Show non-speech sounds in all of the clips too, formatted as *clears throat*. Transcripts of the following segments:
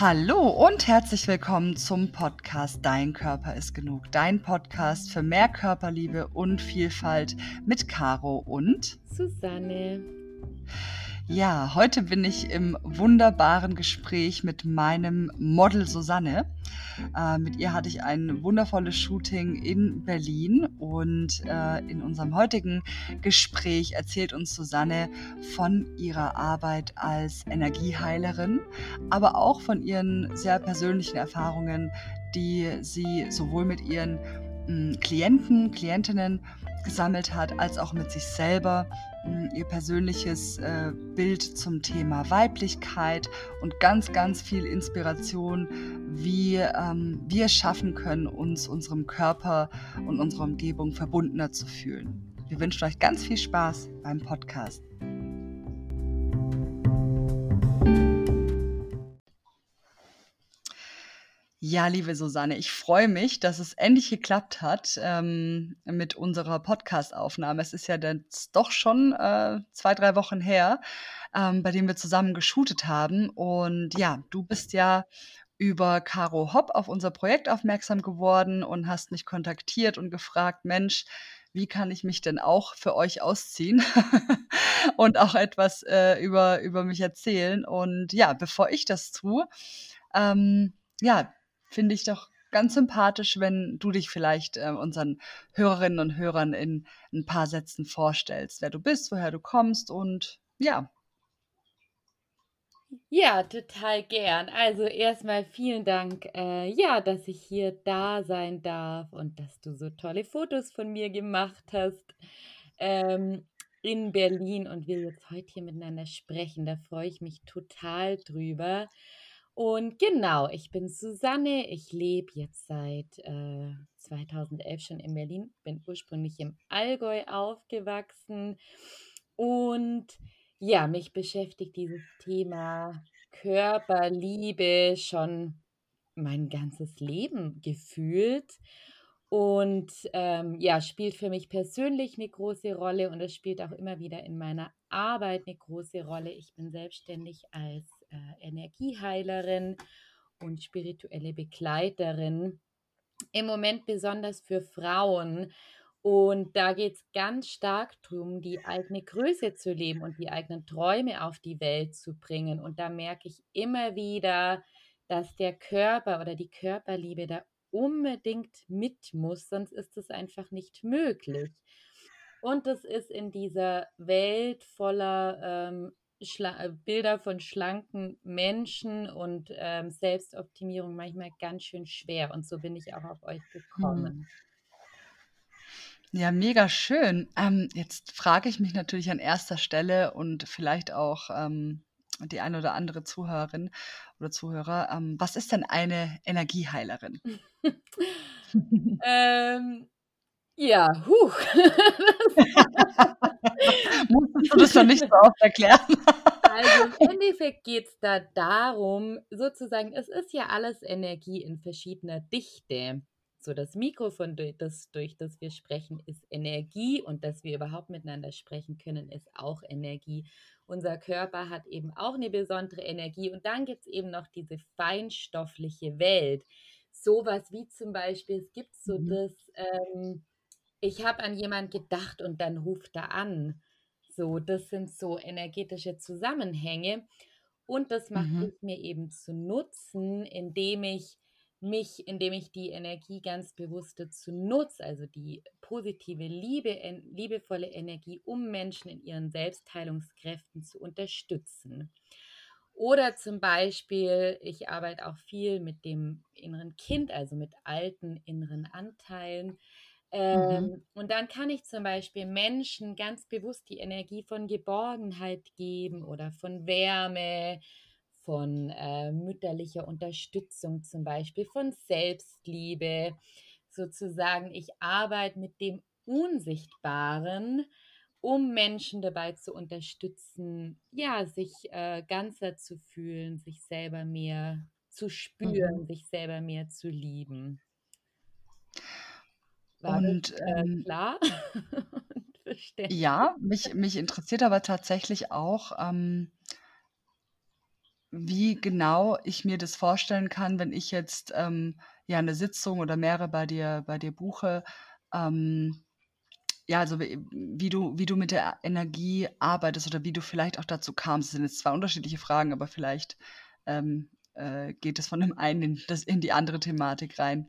Hallo und herzlich willkommen zum Podcast Dein Körper ist genug. Dein Podcast für mehr Körperliebe und Vielfalt mit Caro und Susanne. Ja, heute bin ich im wunderbaren Gespräch mit meinem Model Susanne. Äh, mit ihr hatte ich ein wundervolles Shooting in Berlin und äh, in unserem heutigen Gespräch erzählt uns Susanne von ihrer Arbeit als Energieheilerin, aber auch von ihren sehr persönlichen Erfahrungen, die sie sowohl mit ihren mh, Klienten, Klientinnen gesammelt hat, als auch mit sich selber ihr persönliches äh, Bild zum Thema Weiblichkeit und ganz, ganz viel Inspiration, wie ähm, wir es schaffen können, uns unserem Körper und unserer Umgebung verbundener zu fühlen. Wir wünschen euch ganz viel Spaß beim Podcast. Ja, liebe Susanne, ich freue mich, dass es endlich geklappt hat ähm, mit unserer Podcast-Aufnahme. Es ist ja jetzt doch schon äh, zwei, drei Wochen her, ähm, bei dem wir zusammen geshootet haben. Und ja, du bist ja über Caro Hopp auf unser Projekt aufmerksam geworden und hast mich kontaktiert und gefragt, Mensch, wie kann ich mich denn auch für euch ausziehen *laughs* und auch etwas äh, über, über mich erzählen. Und ja, bevor ich das tue, ähm, ja, finde ich doch ganz sympathisch, wenn du dich vielleicht äh, unseren Hörerinnen und Hörern in ein paar Sätzen vorstellst, wer du bist, woher du kommst und ja. Ja, total gern. Also erstmal vielen Dank, äh, ja, dass ich hier da sein darf und dass du so tolle Fotos von mir gemacht hast ähm, in Berlin und wir jetzt heute hier miteinander sprechen. Da freue ich mich total drüber. Und genau, ich bin Susanne. Ich lebe jetzt seit äh, 2011 schon in Berlin, bin ursprünglich im Allgäu aufgewachsen. Und ja, mich beschäftigt dieses Thema Körperliebe schon mein ganzes Leben gefühlt. Und ähm, ja, spielt für mich persönlich eine große Rolle und es spielt auch immer wieder in meiner Arbeit eine große Rolle. Ich bin selbstständig als äh, Energieheilerin und spirituelle Begleiterin. Im Moment besonders für Frauen. Und da geht es ganz stark darum, die eigene Größe zu leben und die eigenen Träume auf die Welt zu bringen. Und da merke ich immer wieder, dass der Körper oder die Körperliebe da unbedingt mit muss, sonst ist es einfach nicht möglich. Und das ist in dieser Welt voller ähm, äh, Bilder von schlanken Menschen und ähm, Selbstoptimierung manchmal ganz schön schwer. Und so bin ich auch auf euch hm. gekommen. Ja, mega schön. Ähm, jetzt frage ich mich natürlich an erster Stelle und vielleicht auch ähm, die eine oder andere Zuhörerin oder Zuhörer, ähm, was ist denn eine Energieheilerin? *laughs* ähm, ja, huch. Musstest du das dann nicht so oft erklären? Also im Endeffekt geht es da darum, sozusagen, es ist ja alles Energie in verschiedener Dichte. So das Mikrofon, das, durch das wir sprechen, ist Energie und dass wir überhaupt miteinander sprechen können, ist auch Energie. Unser Körper hat eben auch eine besondere Energie und dann gibt es eben noch diese feinstoffliche Welt. Sowas wie zum Beispiel, es gibt so mhm. das, ähm, ich habe an jemand gedacht und dann ruft er an. So, das sind so energetische Zusammenhänge. Und das macht mhm. es mir eben zu nutzen, indem ich mich, indem ich die Energie ganz bewusst dazu nutze, also die positive, liebe, liebevolle Energie, um Menschen in ihren Selbstheilungskräften zu unterstützen. Oder zum Beispiel, ich arbeite auch viel mit dem inneren Kind, also mit alten inneren Anteilen. Ähm, mhm. Und dann kann ich zum Beispiel Menschen ganz bewusst die Energie von Geborgenheit geben oder von Wärme, von äh, mütterlicher Unterstützung zum Beispiel, von Selbstliebe. Sozusagen, ich arbeite mit dem Unsichtbaren, um Menschen dabei zu unterstützen, ja, sich äh, ganzer zu fühlen, sich selber mehr zu spüren, mhm. sich selber mehr zu lieben. Und äh, ähm, klar? *laughs* ja, mich, mich interessiert aber tatsächlich auch, ähm, wie genau ich mir das vorstellen kann, wenn ich jetzt ähm, ja eine Sitzung oder mehrere bei dir, bei dir buche. Ähm, ja, also wie, wie, du, wie du mit der Energie arbeitest oder wie du vielleicht auch dazu kamst. Das sind jetzt zwei unterschiedliche Fragen, aber vielleicht ähm, äh, geht es von dem einen in, das, in die andere Thematik rein.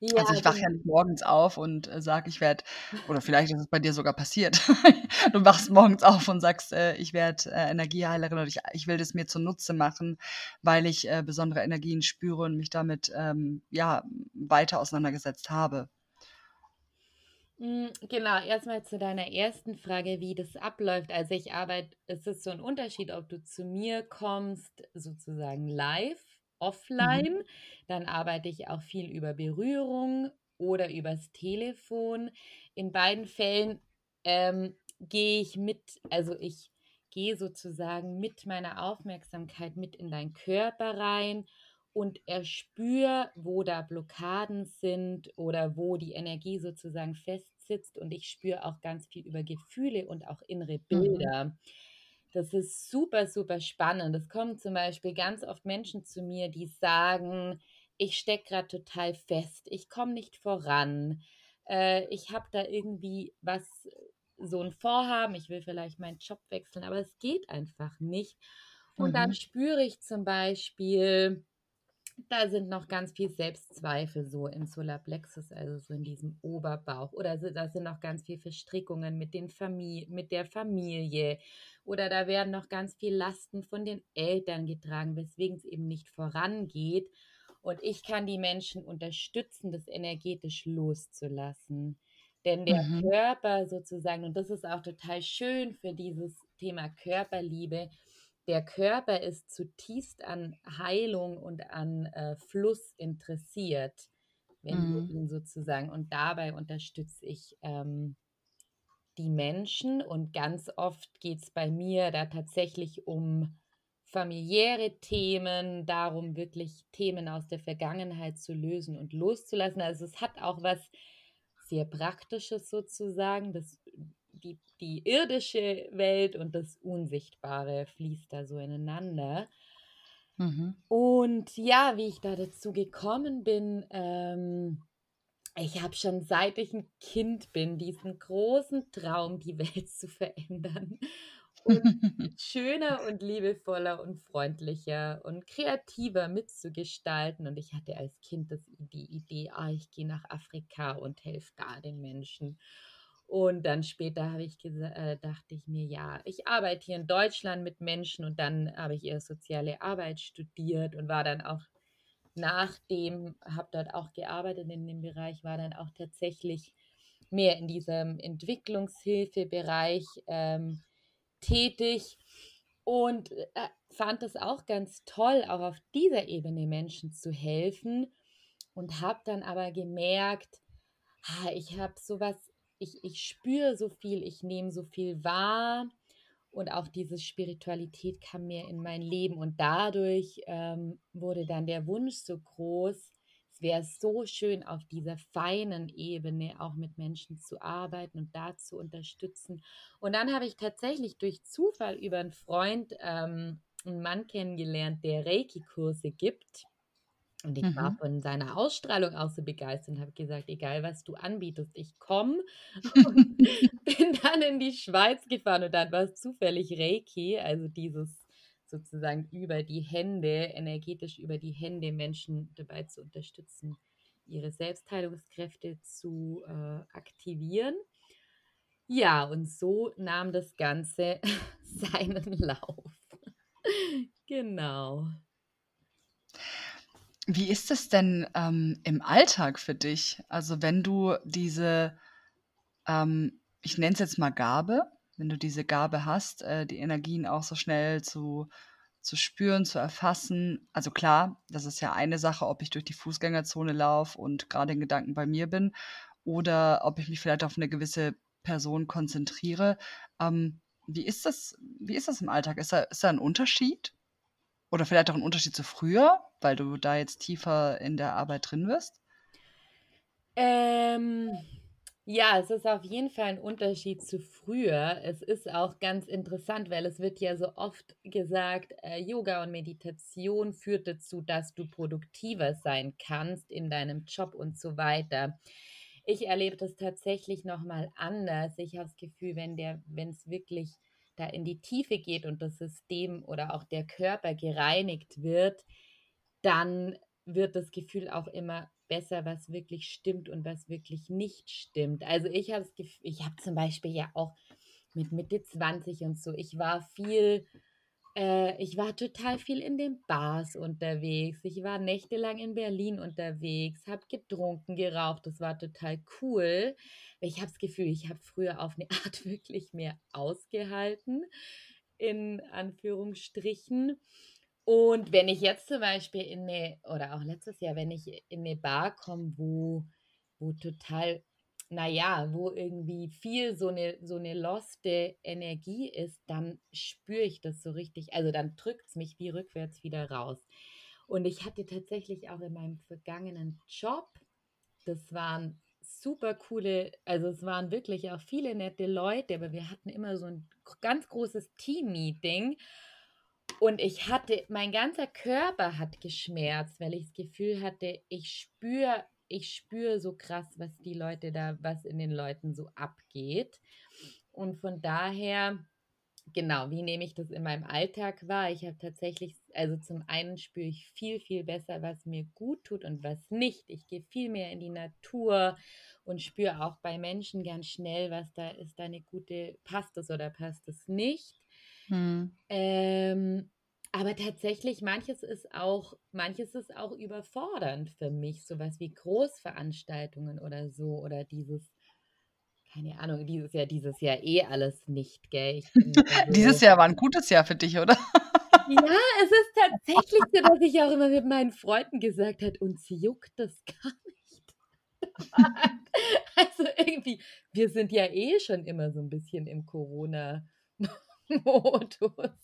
Ja, also ich wache ja genau. nicht morgens auf und äh, sage, ich werde, *laughs* oder vielleicht ist es bei dir sogar passiert. *laughs* du wachst morgens auf und sagst, äh, ich werde äh, Energieheilerin oder ich, ich will das mir zunutze machen, weil ich äh, besondere Energien spüre und mich damit ähm, ja weiter auseinandergesetzt habe. Hm, genau, erstmal zu deiner ersten Frage, wie das abläuft. Also ich arbeite, es ist so ein Unterschied, ob du zu mir kommst, sozusagen live, Mhm. offline. Dann arbeite ich auch viel über Berührung oder übers Telefon. In beiden Fällen ähm, gehe ich mit, also ich gehe sozusagen mit meiner Aufmerksamkeit mit in deinen Körper rein und erspüre, wo da Blockaden sind oder wo die Energie sozusagen festsitzt. Und ich spüre auch ganz viel über Gefühle und auch innere Mhm. Das ist super, super spannend. Es kommen zum Beispiel ganz oft Menschen zu mir, die sagen, ich stecke gerade total fest, ich komme nicht voran, äh, ich habe da irgendwie was, so ein Vorhaben, ich will vielleicht meinen Job wechseln, aber es geht einfach nicht. Und dann mhm. spüre ich zum Beispiel, da sind noch ganz viel Selbstzweifel so im Solarplexus, also so in diesem Oberbauch. Oder da sind noch ganz viel Verstrickungen mit, den Famili mit der Familie. Oder da werden noch ganz viel Lasten von den Eltern getragen, weswegen es eben nicht vorangeht. Und ich kann die Menschen unterstützen, das energetisch loszulassen. Denn der mhm. Körper sozusagen, und das ist auch total schön für dieses Thema Körperliebe, der Körper ist zutiefst an Heilung und an äh, Fluss interessiert, wenn mhm. wir ihn sozusagen, und dabei unterstütze ich ähm, die Menschen und ganz oft geht es bei mir da tatsächlich um familiäre Themen, darum wirklich Themen aus der Vergangenheit zu lösen und loszulassen. Also es hat auch was sehr Praktisches sozusagen. Das die, die irdische Welt und das Unsichtbare fließt da so ineinander. Mhm. Und ja, wie ich da dazu gekommen bin, ähm, ich habe schon seit ich ein Kind bin diesen großen Traum, die Welt zu verändern. Und *laughs* schöner und liebevoller und freundlicher und kreativer mitzugestalten. Und ich hatte als Kind das, die Idee, ah, ich gehe nach Afrika und helfe da den Menschen. Und dann später habe ich äh, dachte ich mir, ja, ich arbeite hier in Deutschland mit Menschen und dann habe ich eher soziale Arbeit studiert und war dann auch nachdem, habe dort auch gearbeitet in dem Bereich, war dann auch tatsächlich mehr in diesem Entwicklungshilfebereich ähm, tätig und äh, fand es auch ganz toll, auch auf dieser Ebene Menschen zu helfen und habe dann aber gemerkt, ah, ich habe sowas ich, ich spüre so viel, ich nehme so viel wahr und auch diese Spiritualität kam mir in mein Leben und dadurch ähm, wurde dann der Wunsch so groß, es wäre so schön auf dieser feinen Ebene auch mit Menschen zu arbeiten und da zu unterstützen. Und dann habe ich tatsächlich durch Zufall über einen Freund ähm, einen Mann kennengelernt, der Reiki-Kurse gibt. Und ich war mhm. von seiner Ausstrahlung auch so begeistert und habe gesagt, egal was du anbietest, ich komme. *laughs* Und *laughs* bin dann in die Schweiz gefahren und dann war es zufällig Reiki, also dieses sozusagen über die Hände, energetisch über die Hände Menschen dabei zu unterstützen, ihre Selbstheilungskräfte zu äh, aktivieren. Ja, und so nahm das Ganze *laughs* seinen Lauf. genau. Wie ist es denn ähm, im Alltag für dich? Also wenn du diese, ähm, ich nenne es jetzt mal Gabe, wenn du diese Gabe hast, äh, die Energien auch so schnell zu, zu spüren, zu erfassen. Also klar, das ist ja eine Sache, ob ich durch die Fußgängerzone laufe und gerade in Gedanken bei mir bin oder ob ich mich vielleicht auf eine gewisse Person konzentriere. Ähm, wie ist das, wie ist das im Alltag? Ist da, ist da ein Unterschied? Oder vielleicht auch ein Unterschied zu früher, weil du da jetzt tiefer in der Arbeit drin wirst? Ähm, Ja, es ist auf jeden Fall ein Unterschied zu früher. Es ist auch ganz interessant, weil es wird ja so oft gesagt, äh, Yoga und Meditation führt dazu, dass du produktiver sein kannst in deinem Job und so weiter. Ich erlebe das tatsächlich noch mal anders. Ich habe das Gefühl, wenn der wenn es wirklich da in die Tiefe geht und das System oder auch der Körper gereinigt wird, dann wird das Gefühl auch immer besser, was wirklich stimmt und was wirklich nicht stimmt. Also ich habe ich habe zum Beispiel ja auch mit Mitte 20 und so, ich war viel, äh, ich war total viel in den Bars unterwegs. Ich war nächtelang in Berlin unterwegs, habe getrunken, geraucht. Das war total cool. Ich habe das Gefühl, ich habe früher auf eine *laughs* Art wirklich mehr ausgehalten, in Anführungsstrichen. Und wenn ich jetzt zum Beispiel in eine, oder auch letztes Jahr, wenn ich in eine Bar komme, wo, wo total, naja, wo irgendwie viel so eine, so eine loste Energie ist, dann spüre ich das so richtig. Also dann drückt es mich wie rückwärts wieder raus. Und ich hatte tatsächlich auch in meinem vergangenen Job, das waren super coole, also es waren wirklich auch viele nette Leute, aber wir hatten immer so ein ganz großes Team-Meeting. Und ich hatte, mein ganzer Körper hat geschmerzt, weil ich das Gefühl hatte, ich spüre, ich spüre so krass, was die Leute da, was in den Leuten so abgeht. Und von daher, genau, wie nehme ich das in meinem Alltag wahr? Ich habe tatsächlich, also zum einen spüre ich viel, viel besser, was mir gut tut und was nicht. Ich gehe viel mehr in die Natur und spüre auch bei Menschen ganz schnell, was da ist, da eine gute, passt es oder passt es nicht. Mhm. Ähm, aber tatsächlich, manches ist auch, manches ist auch überfordernd für mich, sowas wie Großveranstaltungen oder so, oder dieses, keine Ahnung, dieses Jahr, dieses Jahr eh alles nicht, gell? *laughs* Also, dieses Jahr war ein gutes Jahr für dich, oder? ja, es ist tatsächlich so, dass ich auch immer mit meinen Freunden gesagt habe, uns juckt das *laughs* gar nicht. also irgendwie, wir sind ja eh schon immer so ein bisschen im Corona- *laughs* Modus.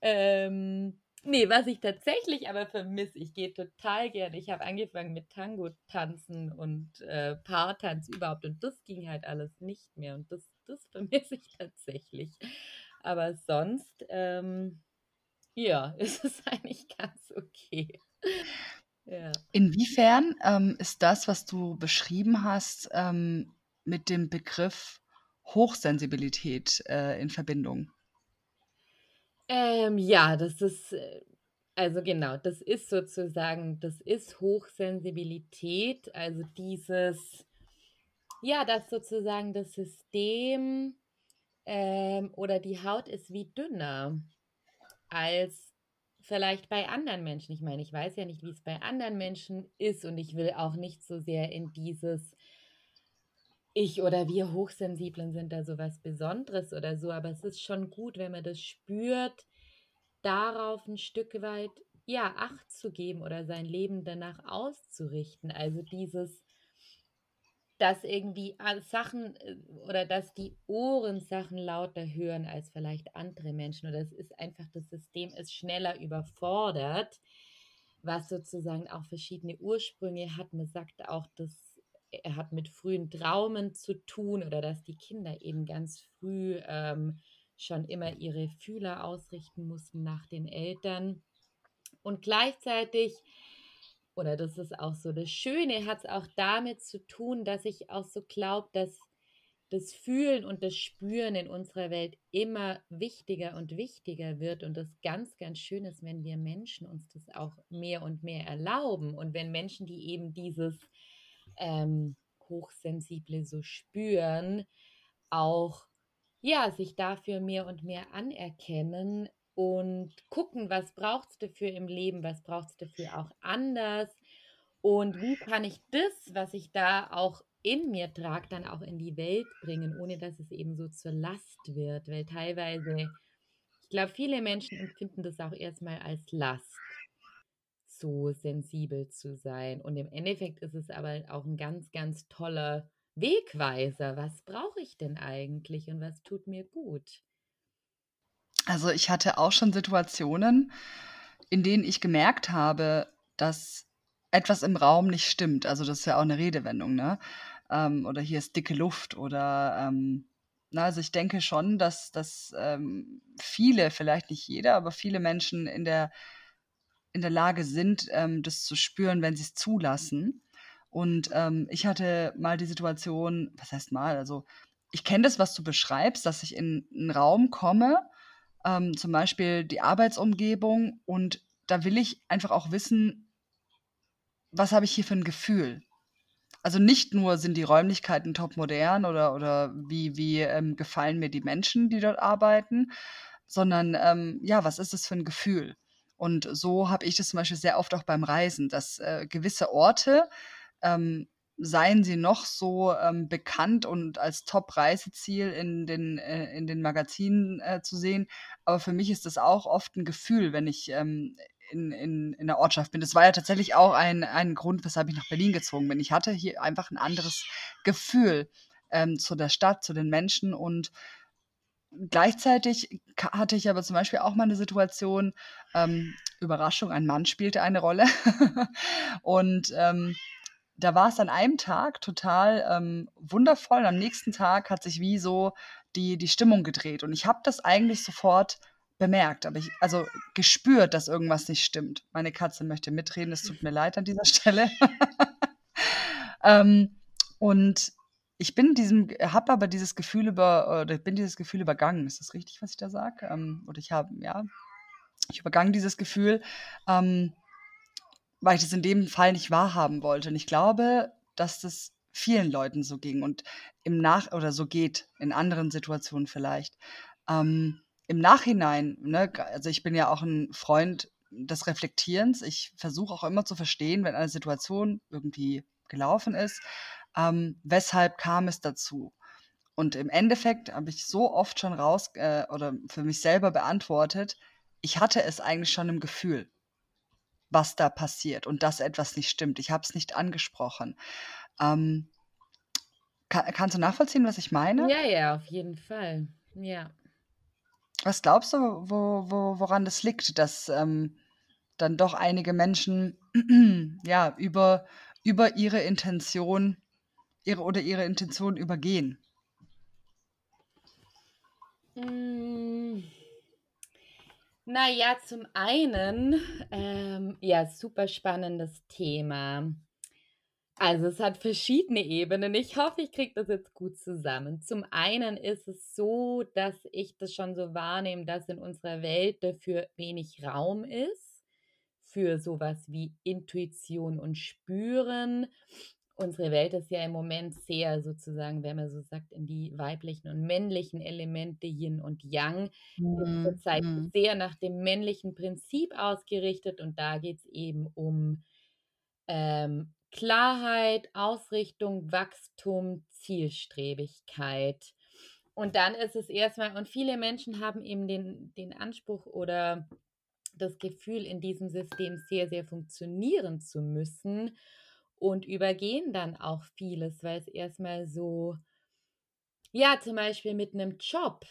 Ähm, nee, was ich tatsächlich aber vermisse, ich gehe total gerne. Ich habe angefangen mit Tango tanzen und äh, Paartanz überhaupt und das ging halt alles nicht mehr und das, das *laughs* vermisse ich tatsächlich. Aber sonst, ähm, ja, *laughs* ist es eigentlich ganz okay. Ja. Inwiefern ähm, ist das, was du beschrieben hast, ähm, mit dem Begriff Hochsensibilität äh, in Verbindung? Ähm, ja, das ist, äh, also genau, das ist sozusagen, das ist Hochsensibilität, also dieses, ja, dass sozusagen das System ähm, oder die Haut ist wie dünner als vielleicht bei anderen Menschen. Ich meine, ich weiß ja nicht, wie es bei anderen Menschen ist und ich will auch nicht so sehr in dieses ich oder wir Hochsensiblen sind da so was Besonderes oder so, aber es ist schon gut, wenn man das spürt, darauf ein Stück weit ja Acht zu geben oder sein Leben danach auszurichten. Also dieses, dass irgendwie Sachen äh, oder dass die Ohren Sachen lauter hören als vielleicht andere Menschen oder es ist einfach das System ist schneller überfordert, was sozusagen auch verschiedene Ursprünge hat. Man sagt auch, dass er hat mit frühen Traumen zu tun oder dass die Kinder eben ganz früh ähm, schon immer ihre Fühler ausrichten mussten nach den Eltern. Und gleichzeitig, oder das ist auch so das Schöne, hat es auch damit zu tun, dass ich auch so glaube, dass das Fühlen und das Spüren in unserer Welt immer wichtiger und wichtiger wird und das ganz, ganz schön ist, wenn wir Menschen uns das auch mehr und mehr erlauben und wenn Menschen, die eben dieses ähm, Hochsensible so spüren, auch ja, sich dafür mehr und mehr anerkennen und gucken, was braucht es dafür im Leben, was braucht es dafür auch anders und wie kann ich das, was ich da auch in mir trage, dann auch in die Welt bringen, ohne dass es eben so zur Last wird, weil teilweise, ich glaube, viele Menschen empfinden das auch erstmal als Last so sensibel zu sein. Und im Endeffekt ist es aber auch ein ganz, ganz toller Wegweiser. Was brauche ich denn eigentlich und was tut mir gut? Also ich hatte auch schon Situationen, in denen ich gemerkt habe, dass etwas im Raum nicht stimmt. Also das ist ja auch eine Redewendung, ne? ähm, oder hier ist dicke Luft oder ähm, na, also ich denke schon, dass, dass ähm, viele, vielleicht nicht jeder, aber viele Menschen in der, in der Lage sind, ähm, das zu spüren, wenn sie es zulassen. Und ähm, ich hatte mal die Situation, was heißt mal, also ich kenne das, was du beschreibst, dass ich in einen Raum komme, ähm, zum Beispiel die Arbeitsumgebung, und da will ich einfach auch wissen, was habe ich hier für ein Gefühl? Also nicht nur sind die Räumlichkeiten top modern oder, oder wie, wie ähm, gefallen mir die Menschen, die dort arbeiten, sondern ähm, ja, was ist das für ein Gefühl? Und so habe ich das zum Beispiel sehr oft auch beim Reisen, dass äh, gewisse Orte, ähm, seien sie noch so ähm, bekannt und als Top-Reiseziel in den, äh, in den Magazinen äh, zu sehen, aber für mich ist das auch oft ein Gefühl, wenn ich ähm, in, in, in der Ortschaft bin. Das war ja tatsächlich auch ein, ein Grund, weshalb ich nach Berlin gezogen bin. Ich hatte hier einfach ein anderes Gefühl ähm, zu der Stadt, zu den Menschen und gleichzeitig hatte ich aber zum Beispiel auch mal eine Situation, ähm, Überraschung, ein Mann spielte eine Rolle *laughs* und ähm, da war es an einem Tag total ähm, wundervoll. Und am nächsten Tag hat sich wie so die, die Stimmung gedreht. Und ich habe das eigentlich sofort bemerkt, aber ich, also gespürt, dass irgendwas nicht stimmt. Meine Katze möchte mitreden, es tut mir leid an dieser *laughs* Stelle. ähm, und ich bin diesem, habe aber dieses Gefühl über, oder bin dieses Gefühl übergangen. Ist das richtig, was ich da sage? Ähm, oder ich habe, ja, ich übergangen dieses Gefühl, ähm, weil ich das in dem Fall nicht wahrhaben wollte. Und ich glaube, dass das vielen Leuten so ging und im Nach- oder so geht, in anderen Situationen vielleicht. Ähm, im Nachhinein, ne, also ich bin ja auch ein Freund des Reflektierens. Ich versuche auch immer zu verstehen, wenn eine Situation irgendwie gelaufen ist, ähm, weshalb kam es dazu? Und im Endeffekt habe ich so oft schon raus äh, oder für mich selber beantwortet, ich hatte es eigentlich schon im Gefühl, was da passiert und dass etwas nicht stimmt. Ich habe es nicht angesprochen. Ähm, kann, kannst du nachvollziehen, was ich meine? Ja, ja, auf jeden Fall. Ja. Was glaubst du, wo, wo, woran das liegt, dass ähm, dann doch einige Menschen *clears throat* ja über, über ihre Intention ihre oder ihre Intention übergehen? Mm. Naja, zum einen, ähm, ja, super spannendes Thema. Also es hat verschiedene Ebenen. Ich hoffe, ich kriege das jetzt gut zusammen. Zum einen ist es so, dass ich das schon so wahrnehme, dass in unserer Welt dafür wenig Raum ist, für sowas wie Intuition und Spüren. Unsere Welt ist ja im Moment sehr sozusagen, wenn man so sagt, in die weiblichen und männlichen Elemente Yin und Yang. Mhm. Zurzeit mhm. sehr nach dem männlichen Prinzip ausgerichtet und da geht es eben um ähm, Klarheit, Ausrichtung, Wachstum, Zielstrebigkeit. Und dann ist es erstmal, und viele Menschen haben eben den, den Anspruch oder das Gefühl, in diesem System sehr, sehr funktionieren zu müssen und übergehen dann auch vieles, weil es erstmal so, ja, zum Beispiel mit einem Job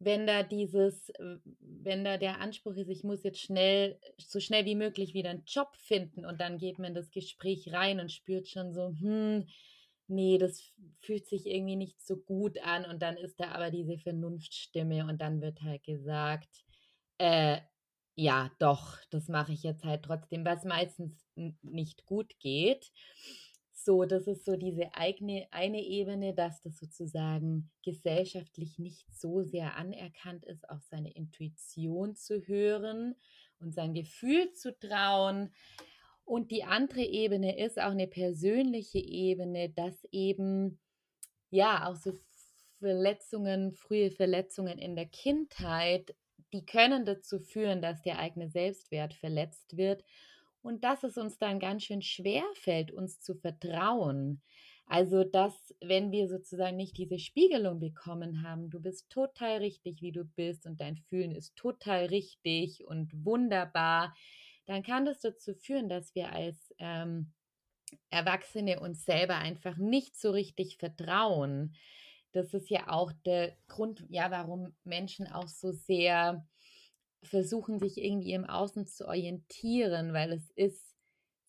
wenn da dieses, wenn da der Anspruch ist, ich muss jetzt schnell, so schnell wie möglich wieder einen Job finden und dann geht man in das Gespräch rein und spürt schon so, hm, nee, das fühlt sich irgendwie nicht so gut an und dann ist da aber diese Vernunftstimme und dann wird halt gesagt, äh, ja, doch, das mache ich jetzt halt trotzdem, was meistens nicht gut geht. So, das ist so diese eigene eine Ebene, dass das sozusagen gesellschaftlich nicht so sehr anerkannt ist, auf seine Intuition zu hören und sein Gefühl zu trauen. Und die andere Ebene ist auch eine persönliche Ebene, dass eben ja auch so Verletzungen, frühe Verletzungen in der Kindheit, die können dazu führen, dass der eigene Selbstwert verletzt wird und dass es uns dann ganz schön schwer fällt, uns zu vertrauen. Also, dass, wenn wir sozusagen nicht diese Spiegelung bekommen haben, du bist total richtig, wie du bist und dein Fühlen ist total richtig und wunderbar, dann kann das dazu führen, dass wir als ähm, Erwachsene uns selber einfach nicht so richtig vertrauen. Das ist ja auch der Grund, ja, warum Menschen auch so sehr versuchen, sich irgendwie im Außen zu orientieren, weil es ist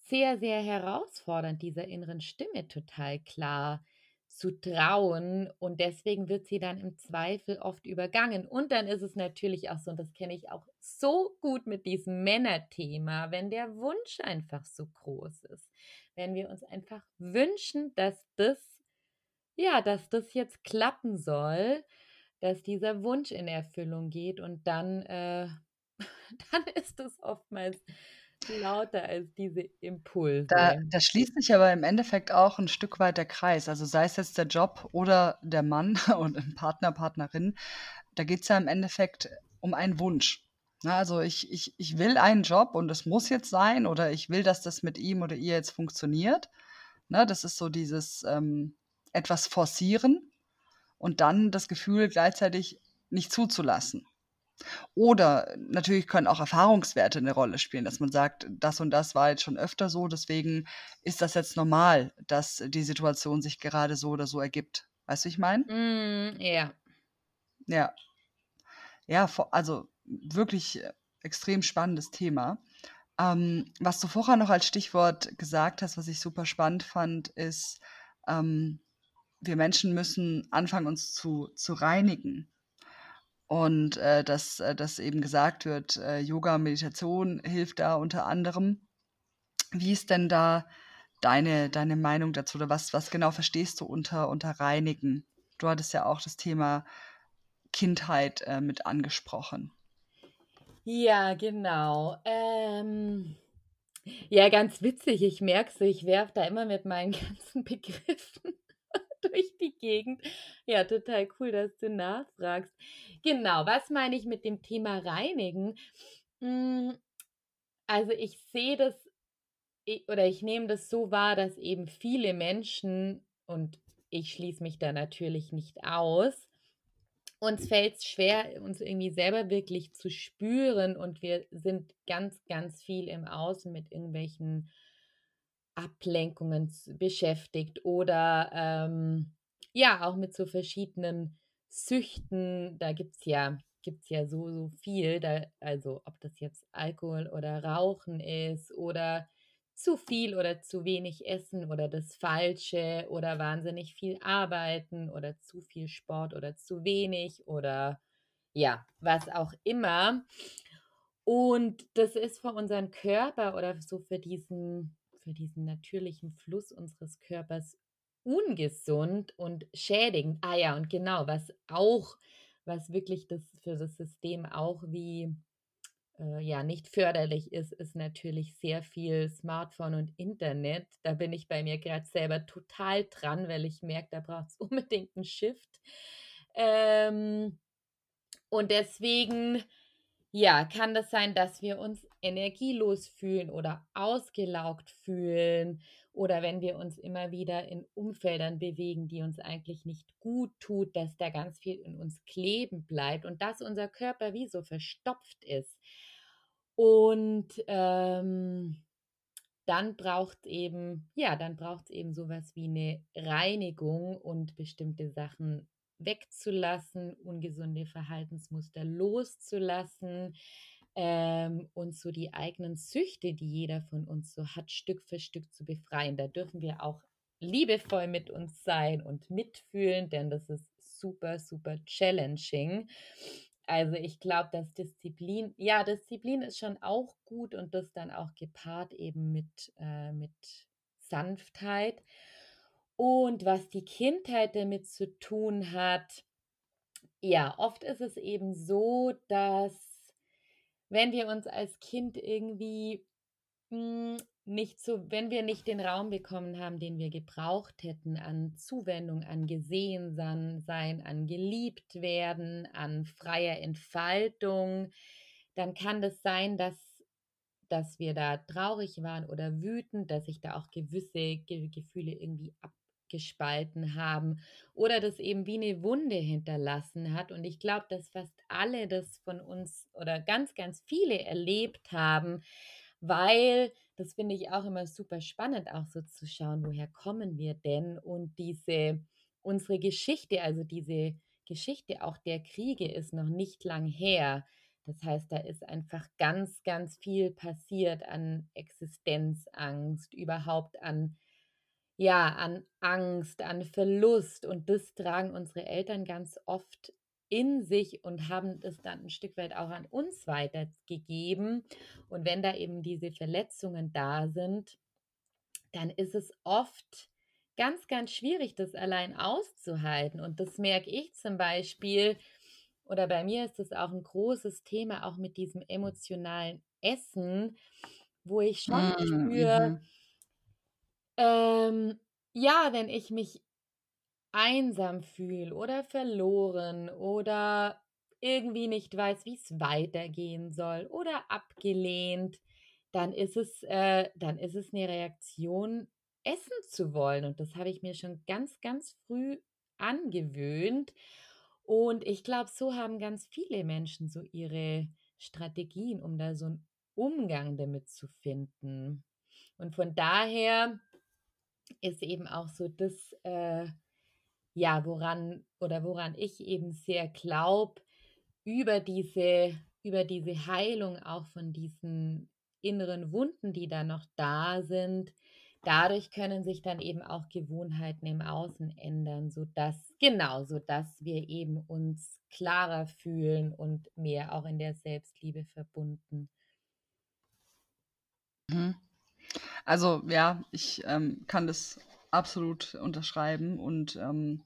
sehr, sehr herausfordernd, dieser inneren Stimme total klar zu trauen und deswegen wird sie dann im Zweifel oft übergangen. Und dann ist es natürlich auch so, und das kenne ich auch so gut mit diesem Männerthema, wenn der Wunsch einfach so groß ist, wenn wir uns einfach wünschen, dass das, ja, dass das jetzt klappen soll, dass dieser Wunsch in Erfüllung geht und dann, äh, *laughs* dann ist es oftmals lauter als diese Impulse. Da, da schließt sich aber im Endeffekt auch ein Stück weit der Kreis. Also sei es jetzt der Job oder der Mann *laughs* und ein Partner, Partnerin, da geht es ja im Endeffekt um einen Wunsch. Na, also ich, ich, ich will einen Job und es muss jetzt sein oder ich will, dass das mit ihm oder ihr jetzt funktioniert. Na, das ist so dieses ähm, etwas forcieren und dann das Gefühl gleichzeitig nicht zuzulassen. Oder natürlich können auch Erfahrungswerte eine Rolle spielen, dass man sagt, das und das war jetzt schon öfter so, deswegen ist das jetzt normal, dass die Situation sich gerade so oder so ergibt. Weißt du, wie ich meine? Mm, ja. Ja. Ja, also wirklich äh, extrem spannendes Thema. Ähm, was du vorher noch als Stichwort gesagt hast, was ich super spannend fand, ist, ähm, wir Menschen müssen anfangen, uns zu, zu reinigen. Und äh, dass, äh, dass eben gesagt wird, äh, Yoga, Meditation hilft da unter anderem. Wie ist denn da deine, deine Meinung dazu? Oder was, was genau verstehst du unter, unter Reinigen? Du hattest ja auch das Thema Kindheit äh, mit angesprochen. Ja, genau. Ähm, ja, ganz witzig. Ich merke so, ich werfe da immer mit meinen *laughs* ganzen Begriffen *laughs* durch die Gegend. Ja, total cool, dass du nachfragst. Genau, was meine ich mit dem Thema Reinigen? Hm, also ich sehe das oder ich nehme das so wahr, dass eben viele Menschen, und ich schließe mich da natürlich nicht aus, uns fällt es schwer, uns irgendwie selber wirklich zu spüren und wir sind ganz, ganz viel im Außen mit irgendwelchen Ablenkungen beschäftigt oder ähm, ja, auch mit so verschiedenen Süchten. Da gibt es ja, gibt's ja so, so viel. Da, also ob das jetzt Alkohol oder Rauchen ist oder zu viel oder zu wenig essen oder das Falsche oder wahnsinnig viel arbeiten oder zu viel Sport oder zu wenig oder ja, was auch immer. Und das ist für unseren Körper oder so für diesen für diesen natürlichen Fluss unseres Körpers ungesund und schädigend. Ah ja, und genau, was auch, was wirklich das für das System auch wie äh, ja nicht förderlich ist, ist natürlich sehr viel Smartphone und Internet. Da bin ich bei mir gerade selber total dran, weil ich merke, da braucht es *laughs* unbedingt einen Shift. Ähm, und deswegen ja, kann das sein, dass wir uns energielos fühlen oder ausgelaugt fühlen oder wenn wir uns immer wieder in Umfeldern bewegen, die uns eigentlich nicht gut tut, dass da ganz viel in uns kleben bleibt und dass unser Körper wie so verstopft ist. Und ähm, dann braucht es eben, ja, dann braucht es eben sowas wie eine Reinigung und bestimmte Sachen wegzulassen, ungesunde Verhaltensmuster loszulassen ähm, und so die eigenen Süchte, die jeder von uns so hat, Stück für Stück zu befreien. Da dürfen wir auch liebevoll mit uns sein und mitfühlen, denn das ist super, super challenging. Also ich glaube, dass Disziplin, ja, Disziplin ist schon auch gut und das dann auch gepaart eben mit, äh, mit Sanftheit. Und was die Kindheit damit zu tun hat, ja, oft ist es eben so, dass wenn wir uns als Kind irgendwie hm, nicht so, wenn wir nicht den Raum bekommen haben, den wir gebraucht hätten an Zuwendung, an gesehen sein, an geliebt werden, an freier Entfaltung, dann kann das sein, dass dass wir da traurig waren oder wütend, dass sich da auch gewisse Ge Gefühle irgendwie ab gespalten haben oder das eben wie eine Wunde hinterlassen hat. Und ich glaube, dass fast alle das von uns oder ganz, ganz viele erlebt haben, weil das finde ich auch immer super spannend, auch so zu schauen, woher kommen wir denn und diese, unsere Geschichte, also diese Geschichte auch der Kriege ist noch nicht lang her. Das heißt, da ist einfach ganz, ganz viel passiert an Existenzangst, überhaupt an ja, an Angst, an Verlust und das tragen unsere Eltern ganz oft in sich und haben es dann ein Stück weit auch an uns weitergegeben. Und wenn da eben diese Verletzungen da sind, dann ist es oft ganz, ganz schwierig, das allein auszuhalten. Und das merke ich zum Beispiel, oder bei mir ist das auch ein großes Thema, auch mit diesem emotionalen Essen, wo ich schon spüre, mhm. Ähm, ja, wenn ich mich einsam fühle oder verloren oder irgendwie nicht weiß, wie es weitergehen soll oder abgelehnt, dann ist es äh, dann ist es 'ne Reaktion, essen zu wollen und das habe ich mir schon ganz, ganz früh angewöhnt und ich glaube, so haben ganz viele Menschen so ihre Strategien, um da so 'n Umgang damit zu finden. Und von daher ist eben auch so das, äh, ja, woran oder woran ich eben sehr glaube, über diese über diese Heilung auch von diesen inneren Wunden, die da noch da sind, dadurch können sich dann eben auch Gewohnheiten im Außen ändern, sodass genau, sodass wir eben uns klarer fühlen und mehr auch in der Selbstliebe verbunden. Mhm. Also ja, ich ähm, kann das absolut unterschreiben und ähm,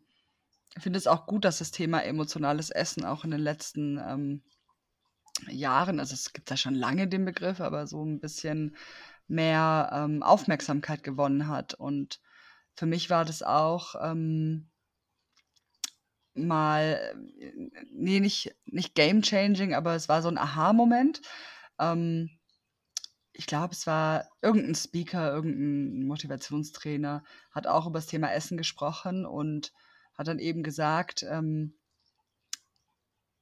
finde es auch gut, dass das Thema emotionales Essen auch in den letzten ähm, Jahren, also es gibt ja schon lange den Begriff, aber so ein bisschen mehr ähm, Aufmerksamkeit gewonnen hat. Und für mich war das auch ähm, mal, äh, nee, nicht, nicht game changing, aber es war so ein Aha-Moment. Ähm, ich glaube, es war irgendein Speaker, irgendein Motivationstrainer, hat auch über das Thema Essen gesprochen und hat dann eben gesagt, ähm,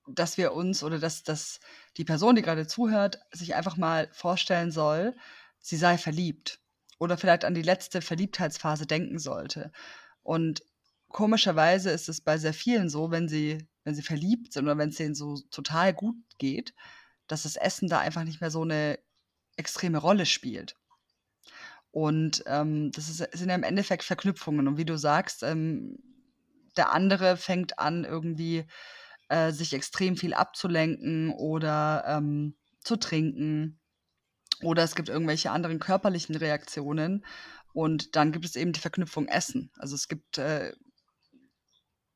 dass wir uns oder dass, dass die Person, die gerade zuhört, sich einfach mal vorstellen soll, sie sei verliebt oder vielleicht an die letzte Verliebtheitsphase denken sollte. Und komischerweise ist es bei sehr vielen so, wenn sie, wenn sie verliebt sind oder wenn es denen so total gut geht, dass das Essen da einfach nicht mehr so eine extreme Rolle spielt. Und ähm, das ist, sind ja im Endeffekt Verknüpfungen. Und wie du sagst, ähm, der andere fängt an, irgendwie äh, sich extrem viel abzulenken oder ähm, zu trinken. Oder es gibt irgendwelche anderen körperlichen Reaktionen. Und dann gibt es eben die Verknüpfung Essen. Also es gibt äh,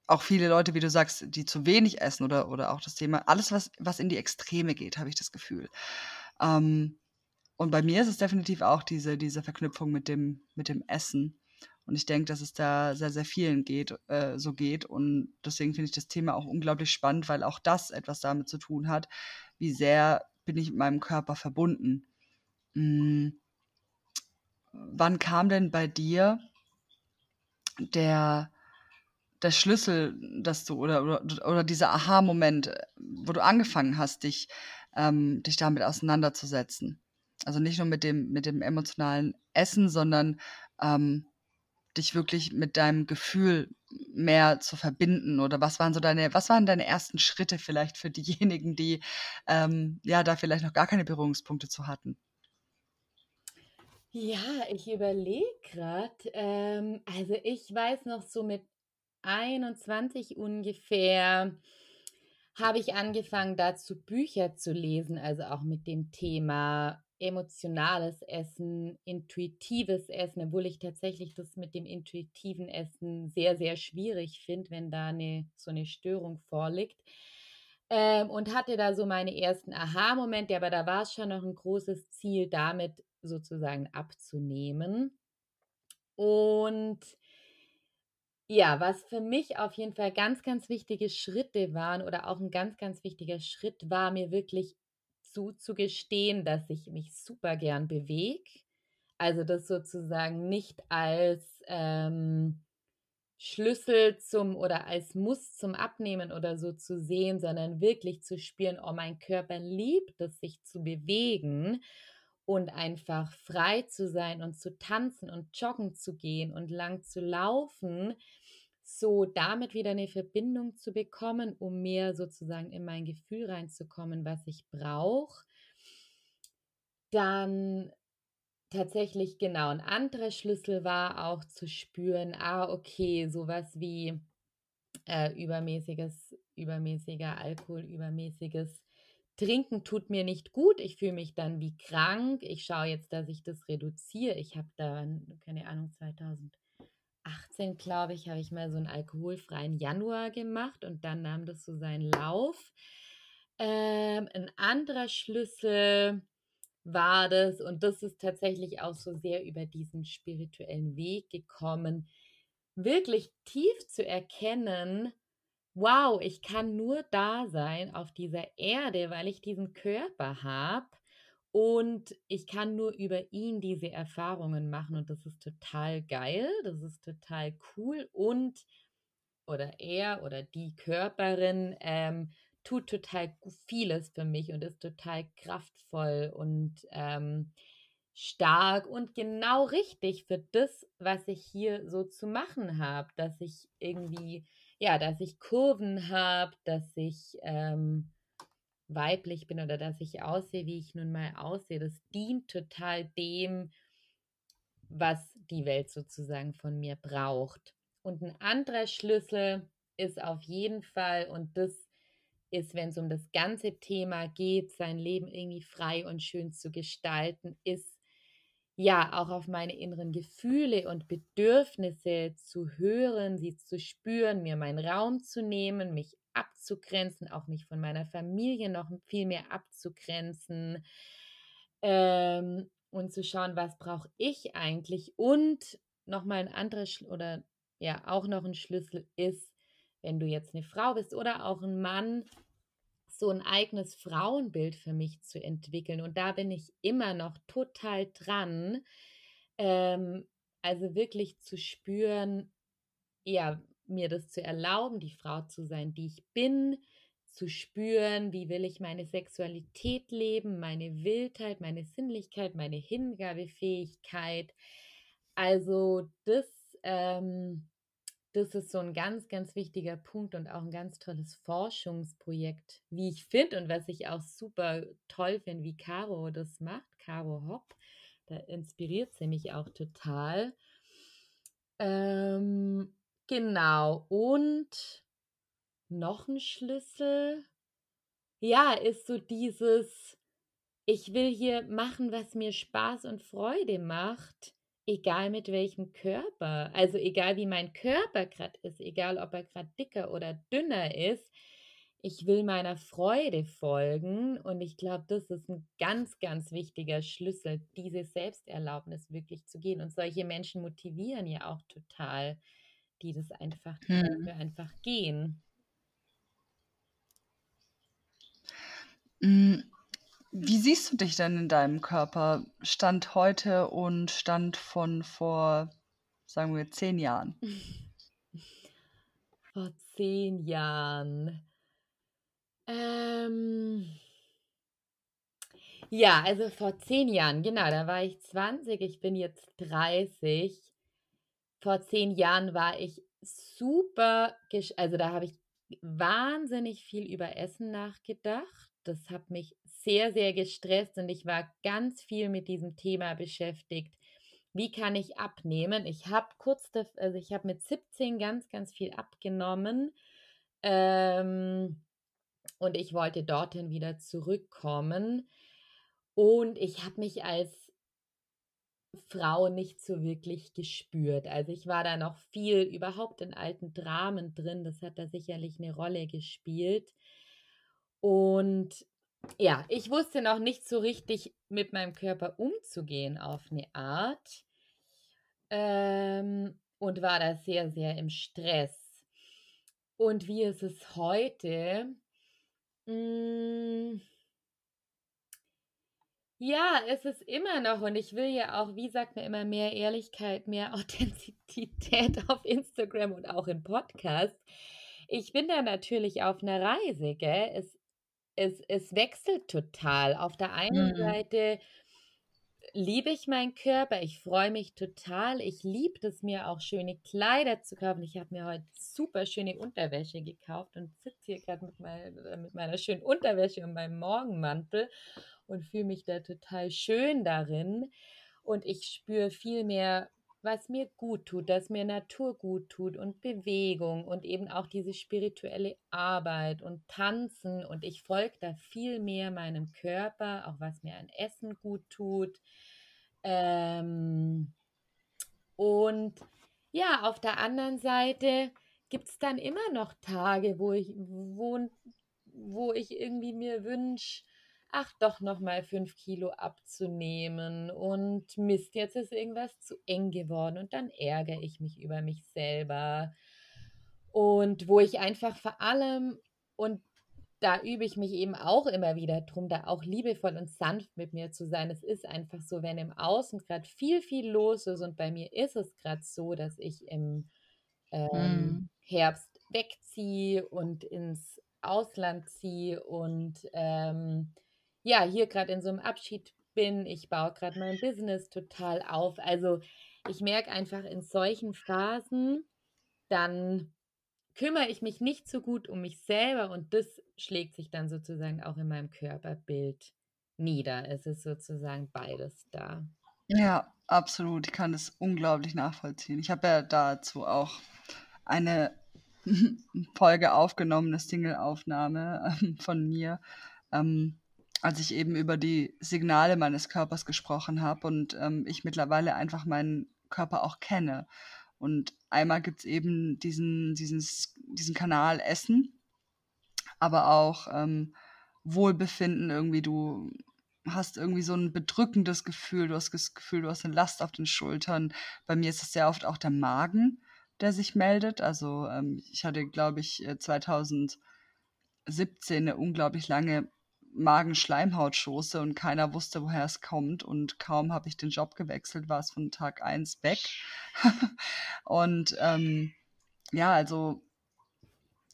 auch viele Leute, wie du sagst, die zu wenig essen oder, oder auch das Thema, alles, was, was in die Extreme geht, habe ich das Gefühl. Ähm, und bei mir ist es definitiv auch diese, diese Verknüpfung mit dem, mit dem Essen. Und ich denke, dass es da sehr, sehr vielen geht, äh, so geht. Und deswegen finde ich das Thema auch unglaublich spannend, weil auch das etwas damit zu tun hat, wie sehr bin ich mit meinem Körper verbunden. Hm, wann kam denn bei dir der, der Schlüssel, dass du oder, oder, oder dieser Aha-Moment, wo du angefangen hast, dich, ähm, dich damit auseinanderzusetzen? Also nicht nur mit dem, mit dem emotionalen Essen, sondern ähm, dich wirklich mit deinem Gefühl mehr zu verbinden? Oder was waren so deine, was waren deine ersten Schritte vielleicht für diejenigen, die ähm, ja da vielleicht noch gar keine Berührungspunkte zu hatten? Ja, ich überlege gerade. Ähm, also ich weiß noch so mit 21 ungefähr habe ich angefangen, dazu Bücher zu lesen, also auch mit dem Thema emotionales Essen, intuitives Essen, obwohl ich tatsächlich das mit dem intuitiven Essen sehr, sehr schwierig finde, wenn da eine so eine Störung vorliegt. Ähm, und hatte da so meine ersten Aha-Momente, aber da war es schon noch ein großes Ziel, damit sozusagen abzunehmen. Und ja, was für mich auf jeden Fall ganz, ganz wichtige Schritte waren oder auch ein ganz, ganz wichtiger Schritt war, mir wirklich zuzugestehen, dass ich mich super gern bewege. Also, das sozusagen nicht als, ähm, Schlüssel zum oder als Muss zum Abnehmen oder so zu sehen, sondern wirklich zu spüren: „Oh, mein Körper liebt es, sich zu bewegen“ und einfach frei zu sein und zu tanzen und joggen zu gehen und lang zu laufen, so damit wieder eine Verbindung zu bekommen, um mehr sozusagen in mein Gefühl reinzukommen, was ich brauche. Dann tatsächlich genau, ein anderer Schlüssel war auch zu spüren, ah, okay, sowas wie, äh, übermäßiges übermäßiger Alkohol, übermäßiges Trinken tut mir nicht gut. Ich fühle mich dann wie krank. Ich schaue jetzt, dass ich das reduziere. Ich habe dann, keine Ahnung, 2018, glaube ich, habe ich mal so einen alkoholfreien Januar gemacht und dann nahm das so seinen Lauf. Ähm, 'n anderer Schlüssel war das und das ist tatsächlich auch so sehr über diesen spirituellen Weg gekommen, wirklich tief zu erkennen: „Wow, ich kann nur da sein auf dieser Erde, weil ich diesen Körper habe und ich kann nur über ihn diese Erfahrungen machen und das ist total geil, das ist total cool und oder er oder die Körperin, ähm, tut total vieles für mich und ist total kraftvoll und, ähm, stark und genau richtig für das, was ich hier so zu machen habe, dass ich irgendwie ja, dass ich Kurven habe, dass ich, ähm, weiblich bin oder dass ich aussehe, wie ich nun mal aussehe. Das dient total dem, was die Welt sozusagen von mir braucht. Und ein anderer Schlüssel ist auf jeden Fall und das ist, wenn es um das ganze Thema geht, sein Leben irgendwie frei und schön zu gestalten, ist ja auch auf meine inneren Gefühle und Bedürfnisse zu hören, sie zu spüren, mir meinen Raum zu nehmen, mich abzugrenzen, auch mich von meiner Familie noch viel mehr abzugrenzen, ähm, und zu schauen, was brauche ich eigentlich? Und noch mal 'n anderer Schl oder ja, auch noch ein Schlüssel ist, wenn du jetzt eine Frau bist oder auch ein Mann, so ein eigenes Frauenbild für mich zu entwickeln. Und da bin ich immer noch total dran, ähm, also wirklich zu spüren, ja, mir das zu erlauben, die Frau zu sein, die ich bin, zu spüren, wie will ich meine Sexualität leben, meine Wildheit, meine Sinnlichkeit, meine Hingabefähigkeit. Also das, ähm das ist so ein ganz, ganz wichtiger Punkt und auch ein ganz tolles Forschungsprojekt, wie ich finde und was ich auch super toll finde, wie Caro das macht, Caro Hopp. Da inspiriert sie mich auch total. Ähm, genau. Und noch ein Schlüssel, ja, ist so dieses: „Ich will hier machen, was mir Spaß und Freude macht.“ Egal mit welchem Körper. Also, egal wie mein Körper gerade ist, egal ob er gerade dicker oder dünner ist. Ich will meiner Freude folgen und ich glaube, das ist ein ganz, ganz wichtiger Schlüssel, diese Selbsterlaubnis wirklich zu gehen. Und solche Menschen motivieren ja auch total, die das einfach die dafür einfach gehen. Hm, wie siehst du dich denn in deinem Körper? Stand heute und Stand von vor, sagen wir, 10 Jahren? *laughs* Vor 10 Jahren. Ähm ja, also vor 10 Jahren, genau, da war ich 20, ich bin jetzt 30. Vor 10 Jahren war ich super also, da habe ich wahnsinnig viel über Essen nachgedacht. Das hat mich sehr, sehr gestresst und ich war ganz viel mit diesem Thema beschäftigt. Wie kann ich abnehmen? Ich habe kurz also, ich habe mit 17 ganz, ganz viel abgenommen, ähm, und ich wollte dorthin wieder zurückkommen. Und ich habe mich als Frau nicht so wirklich gespürt. Also, ich war da noch viel überhaupt in alten Dramen drin. Das hat da sicherlich 'ne Rolle gespielt. Und ja, ich wusste noch nicht so richtig mit meinem Körper umzugehen auf 'ne Art, ähm, und war da sehr, sehr im Stress. Und wie ist es heute? Hm ja, es ist immer noch und ich will ja auch, wie sagt man immer, mehr Ehrlichkeit, mehr *laughs* Authentizität auf Instagram und auch in Podcasts. Ich bin da natürlich auf 'ner Reise, gell? Es es es wechselt total. Auf der einen Mhm. Seite liebe ich meinen Körper, ich freue mich total. Ich liebe das, mir auch schöne Kleider zu kaufen. Ich habe mir heute super schöne Unterwäsche gekauft und sitze hier grad mit äh, mit meiner schönen Unterwäsche und meinem Morgenmantel und fühle mich da total schön darin. und ich spüre viel mehr, was mir gut tut, dass mir Natur gut tut und Bewegung und eben auch diese spirituelle Arbeit und Tanzen und ich folge da viel mehr meinem Körper, auch was mir an Essen gut tut. Ähm, und ja, auf der anderen Seite gibt es dann immer noch Tage, wo ich, wo, wo ich irgendwie mir wünsche, ach doch noch mal fünf Kilo abzunehmen und Mist, jetzt ist irgendwas zu eng geworden und dann ärgere ich mich über mich selber. Und wo ich einfach vor allem, und da übe ich mich eben auch immer wieder drum, da auch liebevoll und sanft mit mir zu sein. Es ist einfach so, wenn im Außen gerade viel, viel los ist und bei mir ist es gerade so, dass ich im ähm, hm. Herbst wegziehe und ins Ausland ziehe und ähm, ja, hier gerade in so einem Abschied bin. Ich baue gerade mein Business total auf. Also ich merke einfach in solchen Phasen, dann kümmere ich mich nicht so gut um mich selber und das schlägt sich dann sozusagen auch in meinem Körperbild nieder. Es ist sozusagen beides da. Ja, absolut. Ich kann das unglaublich nachvollziehen. Ich habe ja dazu auch eine *laughs* Folge aufgenommen, eine Single-Aufnahme ähm, von mir, ähm, als ich eben über die Signale meines Körpers gesprochen habe und ähm, ich mittlerweile einfach meinen Körper auch kenne. Und einmal gibt es eben diesen, diesen, diesen Kanal Essen, aber auch ähm, Wohlbefinden irgendwie. Du hast irgendwie so ein bedrückendes Gefühl, du hast das Gefühl, du hast eine Last auf den Schultern. Bei mir ist es sehr oft auch der Magen, der sich meldet. Also ähm, ich hatte, glaube ich, 2017 äh, eine unglaublich lange Magenschleimhautschoße und keiner wusste, woher es kommt. Und kaum habe ich den Job gewechselt, war es von Tag 1 weg. *laughs* und ähm, ja, also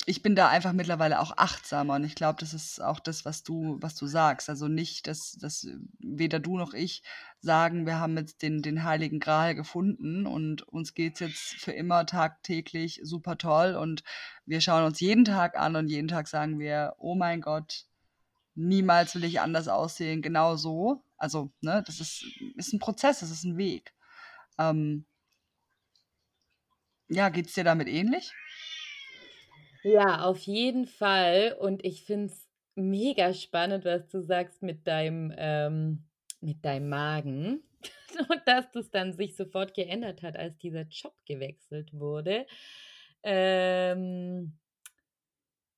ich bin da einfach mittlerweile auch achtsamer und ich glaube, das ist auch das, was du, was du sagst. Also nicht, dass, dass weder du noch ich sagen, wir haben jetzt den, den Heiligen Gral gefunden und uns geht es jetzt für immer tagtäglich super toll und wir schauen uns jeden Tag an und jeden Tag sagen wir, oh mein Gott, niemals will ich anders aussehen, genau so. Also, ne, das ist, ist ein Prozess, das ist ein Weg. Ähm, ja, geht es dir damit ähnlich? Ja, auf jeden Fall. Und ich finde es mega spannend, was du sagst mit deinem, ähm, mit deinem Magen. *laughs* Und dass das dann sich sofort geändert hat, als dieser Job gewechselt wurde. Ähm,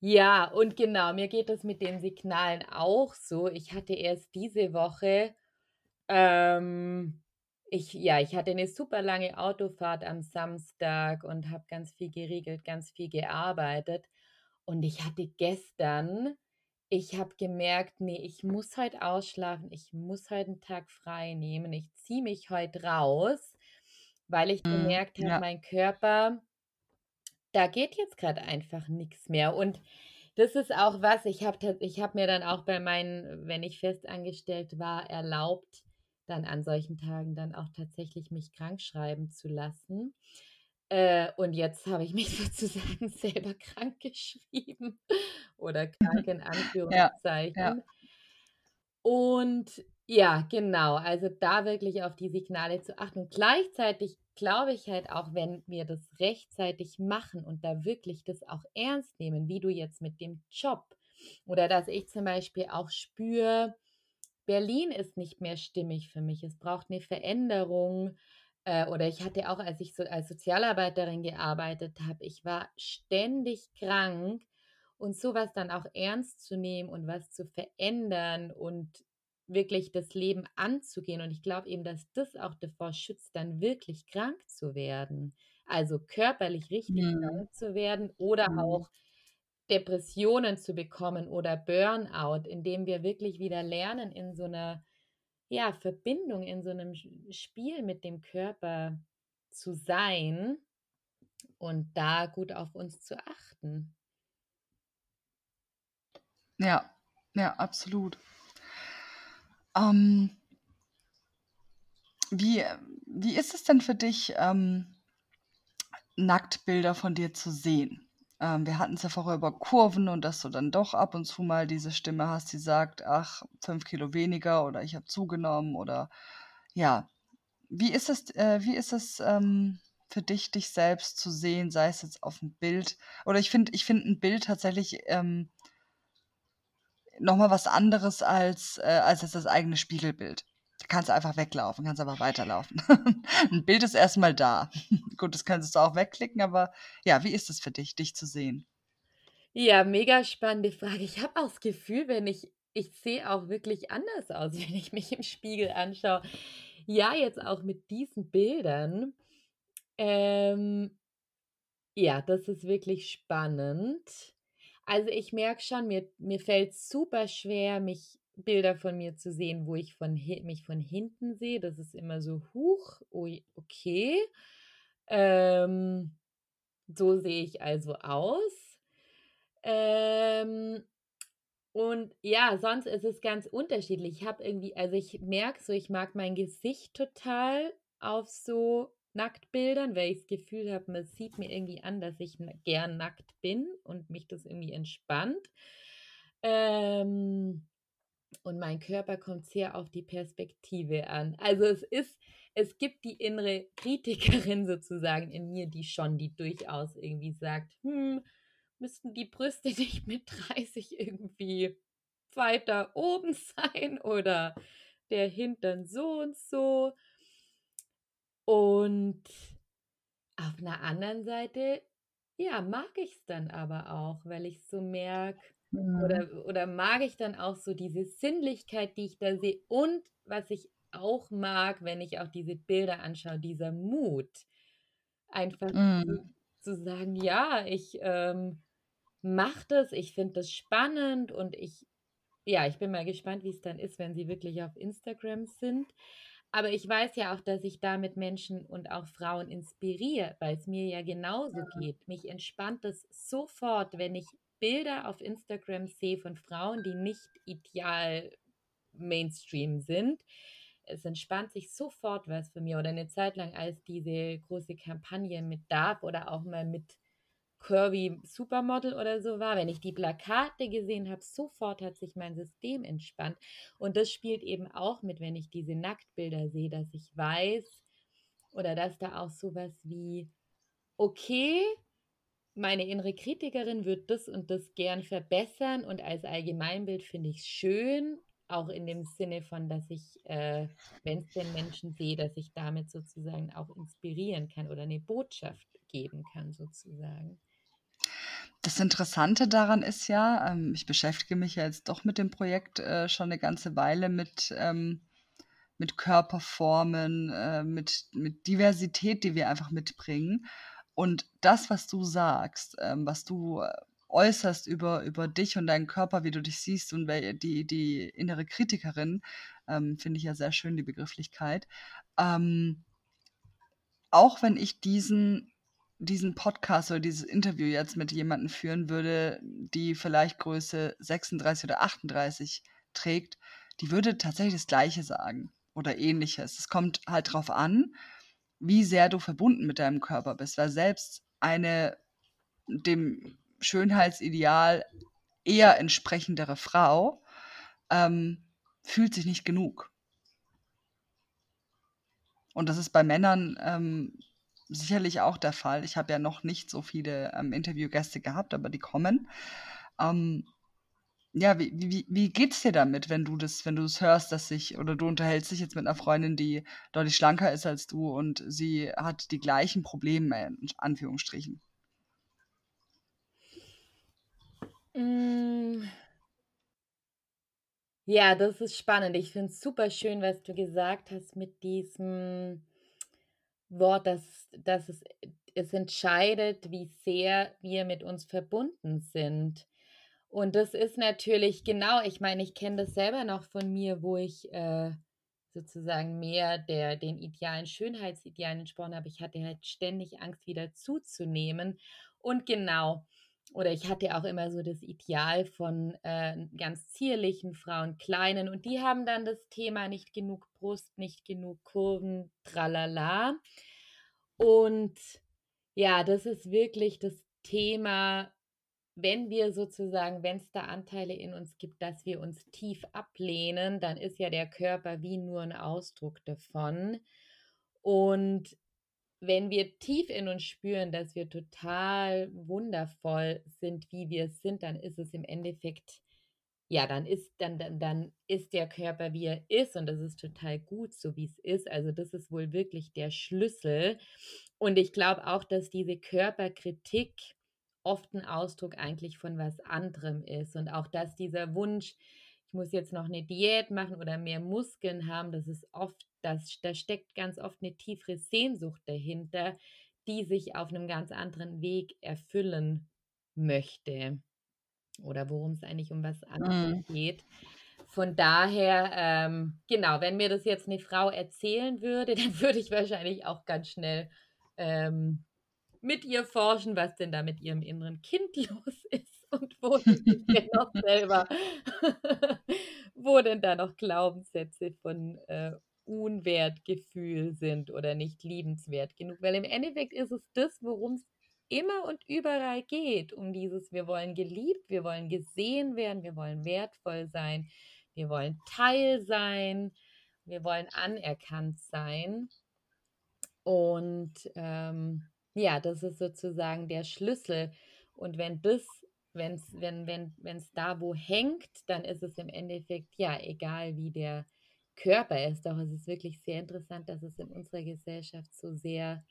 ja, und genau, mir geht das mit den Signalen auch so. Ich hatte erst diese Woche, ähm, ich, ja, ich hatte eine super lange Autofahrt am Samstag und habe ganz viel geregelt, ganz viel gearbeitet. Und ich hatte gestern, ich habe gemerkt, nee, ich muss heute ausschlafen, ich muss heute einen Tag frei nehmen, ich ziehe mich heute raus, weil ich Mhm, gemerkt habe, ja. mein Körper da geht jetzt gerade einfach nichts mehr. Und das ist auch was, ich habe ich habe mir dann auch bei meinen wenn ich festangestellt war, erlaubt, dann an solchen Tagen dann auch tatsächlich mich krank schreiben zu lassen. Äh, und jetzt habe ich mich *laughs* sozusagen selber krank geschrieben oder krank in Ja, ja. Anführungszeichen. Und ja, genau, also da wirklich auf die Signale zu achten. Und gleichzeitig glaube ich halt auch, wenn wir das rechtzeitig machen und da wirklich das auch ernst nehmen, wie du jetzt mit dem Job oder dass ich zum Beispiel auch spüre, Berlin ist nicht mehr stimmig für mich. Es braucht eine Veränderung. Äh, oder ich hatte auch, als ich so als Sozialarbeiterin gearbeitet habe, ich war ständig krank und sowas dann auch ernst zu nehmen und was zu verändern und wirklich das Leben anzugehen. Und ich glaube eben, dass das auch davor schützt, dann wirklich krank zu werden. Also körperlich richtig Mhm. krank zu werden oder Mhm. auch Depressionen zu bekommen oder Burnout, indem wir wirklich wieder lernen, in so einer ja, Verbindung, in so einem Spiel mit dem Körper zu sein und da gut auf uns zu achten. Ja, ja, absolut. Ähm, wie, wie ist es denn für dich, ähm, Nacktbilder von dir zu sehen? Ähm, wir hatten es ja vorher über Kurven und dass du dann doch ab und zu mal diese Stimme hast, die sagt, ach, fünf Kilo weniger oder ich habe zugenommen oder ja. wie ist es, äh, wie ist es ähm, für dich, dich selbst zu sehen, sei es jetzt auf dem Bild oder ich finde ich finde ein Bild tatsächlich ähm, noch mal was anderes als, äh, als jetzt das eigene Spiegelbild. Da kannst du einfach weglaufen, kannst einfach weiterlaufen. *laughs* ein Bild ist erstmal da. *laughs* Gut, das kannst du auch wegklicken, aber ja, wie ist es für dich, dich zu sehen? Ja, mega spannende Frage. Ich habe auch das Gefühl, wenn ich ich sehe auch wirklich anders aus, *laughs* wenn ich mich im Spiegel anschaue. Ja, jetzt auch mit diesen Bildern. Ähm, ja, das ist wirklich spannend. Also, ich merke schon, mir mir fällt's super schwer, mich Bilder von mir zu sehen, wo ich von mich von hinten sehe. Das ist immer so: „Huch, okay. Ähm, so sehe ich also aus.“ Ähm, und ja, sonst ist es ganz unterschiedlich. Ich habe irgendwie also, ich merke so, ich mag mein Gesicht total auf so Nacktbildern, weil ich das Gefühl habe, man sieht mir irgendwie an, dass ich gern nackt bin und mich das irgendwie entspannt. Ähm, und mein Körper kommt sehr auf die Perspektive an. Also, es ist es gibt die innere Kritikerin *laughs* sozusagen in mir, die schon die durchaus irgendwie sagt: „Hm, müssten die Brüste *laughs* nicht mit 30 irgendwie weiter oben *laughs* sein oder der Hintern so und so?“ Und auf 'ner anderen Seite, ja, mag ich's dann aber auch, weil ich so merke Mhm. oder oder mag ich dann auch so diese Sinnlichkeit, die ich da sehe und was ich auch mag, wenn ich auch diese Bilder anschaue, dieser Mut, einfach zu Mhm. zu sagen: „Ja, ich, ähm, mache das, ich finde das spannend und ich“ ja, ich bin mal gespannt, wie's dann ist, wenn sie wirklich auf Instagram sind. Aber ich weiß ja auch, dass ich damit Menschen und auch Frauen inspiriere, weil's mir ja genauso Mhm. geht. Mich entspannt das sofort, wenn ich Bilder auf Instagram sehe von Frauen, die nicht ideal Mainstream sind. Es entspannt sich sofort was für mir oder 'ne Zeit lang, als diese große Kampagne mit Dove oder auch mal mit Curvy Supermodel oder so war, wenn ich die Plakate gesehen habe, sofort hat sich mein System entspannt. Und das spielt eben auch mit, wenn ich diese Nacktbilder sehe, dass ich weiß oder dass da auch so was wie: „Okay, meine innere Kritikerin würde das und das gern verbessern und als Allgemeinbild finde ich's schön“, auch in dem Sinne von, dass ich, äh, wenn's denn Menschen sehe, dass ich damit sozusagen auch inspirieren kann oder 'ne Botschaft geben kann sozusagen. Das Interessante daran ist ja, ähm, ich beschäftige mich ja jetzt doch mit dem Projekt, äh, schon 'ne ganze Weile mit, ähm mit Körperformen, äh, mit mit Diversität, die wir einfach mitbringen. Und das, was du sagst, ähm, was du, äh, äußerst über über dich und deinen Körper, wie du dich siehst und die die innere Kritikerin, ähm, finde ich ja sehr schön, die Begrifflichkeit. Ähm auch wenn ich diesen diesen Podcast oder dieses Interview jetzt mit jemandem führen würde, die vielleicht Größe 36 oder 38 trägt, die würde tatsächlich das Gleiche sagen oder Ähnliches. Es kommt halt drauf an, wie sehr du verbunden mit deinem Körper bist, weil selbst eine dem Schönheitsideal eher entsprechendere Frau, ähm, fühlt sich nicht genug. Und das ist bei Männern, ähm, sicherlich auch der Fall. Ich habe ja noch nicht so viele, ähm, Interviewgäste gehabt, aber die kommen. Ähm, ja, wie wie wie geht's dir damit, wenn du das wenn du's hörst, dass sich oder du unterhältst dich jetzt mit 'ner Freundin, die deutlich schlanker ist als du und sie hat die gleichen Probleme in Anführungsstrichen? Hm. Ja, das ist spannend. Ich finde es super schön, was du gesagt hast mit diesem Wort, dass dass es es entscheidet, wie sehr wir mit uns verbunden sind. Und das ist natürlich genau ich meine, ich kenne das selber noch von mir, wo ich, äh, sozusagen mehr der den idealen Schönheitsidealen entsprochen habe. Ich hatte halt ständig Angst, wieder zuzunehmen. Und genau oder ich hatte auch immer so das Ideal von, äh, ganz zierlichen Frauen, kleinen und die haben dann das Thema nicht genug Brust, nicht genug Kurven, tralala. Und ja, das ist wirklich das Thema, wenn wir sozusagen wenn's da Anteile in uns gibt, dass wir uns tief ablehnen, dann ist ja der Körper wie nur 'n Ausdruck davon. Und wenn wir tief in uns spüren, dass wir total wundervoll sind, wie wir sind, dann ist es im Endeffekt, ja, dann ist, dann, dann, dann ist der Körper, wie er ist, und das ist total gut, so wie es ist. Also, das ist wohl wirklich der Schlüssel. Und ich glaube auch, dass diese Körperkritik oft ein Ausdruck eigentlich von was anderem ist. Und auch, dass dieser Wunsch, muss jetzt noch eine Diät machen oder mehr Muskeln haben, das ist oft, das, da steckt ganz oft eine tiefere Sehnsucht dahinter, die sich auf einem ganz anderen Weg erfüllen möchte. Oder worum es eigentlich um was anderes mhm. geht. Von daher, ähm, genau, wenn mir das jetzt eine Frau erzählen würde, *laughs* dann würde ich wahrscheinlich auch ganz schnell ähm, mit ihr forschen, was denn da mit ihrem inneren Kind *laughs* los ist und wo sich denn noch selber, *laughs* wo denn da noch Glaubenssätze von äh, Unwertgefühl sind oder nicht liebenswert genug. Weil im Endeffekt ist es das, worum es immer und überall geht, um dieses, wir wollen geliebt, wir wollen gesehen werden, wir wollen wertvoll sein, wir wollen Teil sein, wir wollen anerkannt sein. Und ähm, ja, das ist sozusagen der Schlüssel. Und wenn das, wenn's, wenn wenn wenn es da wo hängt, dann ist es im Endeffekt ja egal, wie der Körper ist. Doch es ist wirklich sehr interessant, dass es in unserer Gesellschaft so sehr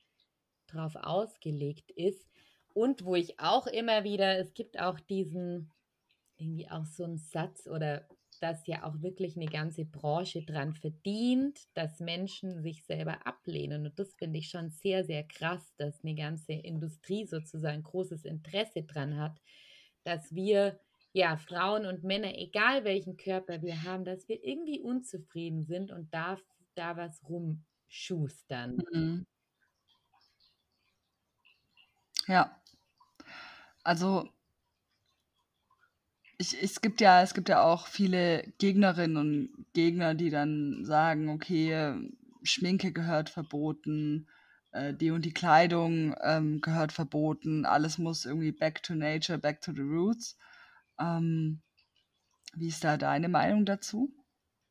drauf ausgelegt ist. Und wo ich auch immer wieder, es gibt auch diesen, irgendwie auch so einen Satz oder dass ja auch wirklich eine ganze Branche dran verdient, dass Menschen sich selber ablehnen. Und das finde ich schon sehr, sehr krass, dass eine ganze Industrie sozusagen großes Interesse dran hat, dass wir, ja, Frauen und Männer, egal welchen Körper wir haben, dass wir irgendwie unzufrieden sind und da, da was rumschustern. Mhm. Ja. Also ich, es gibt ja, es gibt ja auch viele Gegnerinnen und Gegner, die dann sagen, okay, Schminke gehört verboten, äh, die und die Kleidung ähm, gehört verboten, alles muss irgendwie back to nature, back to the roots. Ähm, wie ist da deine Meinung dazu?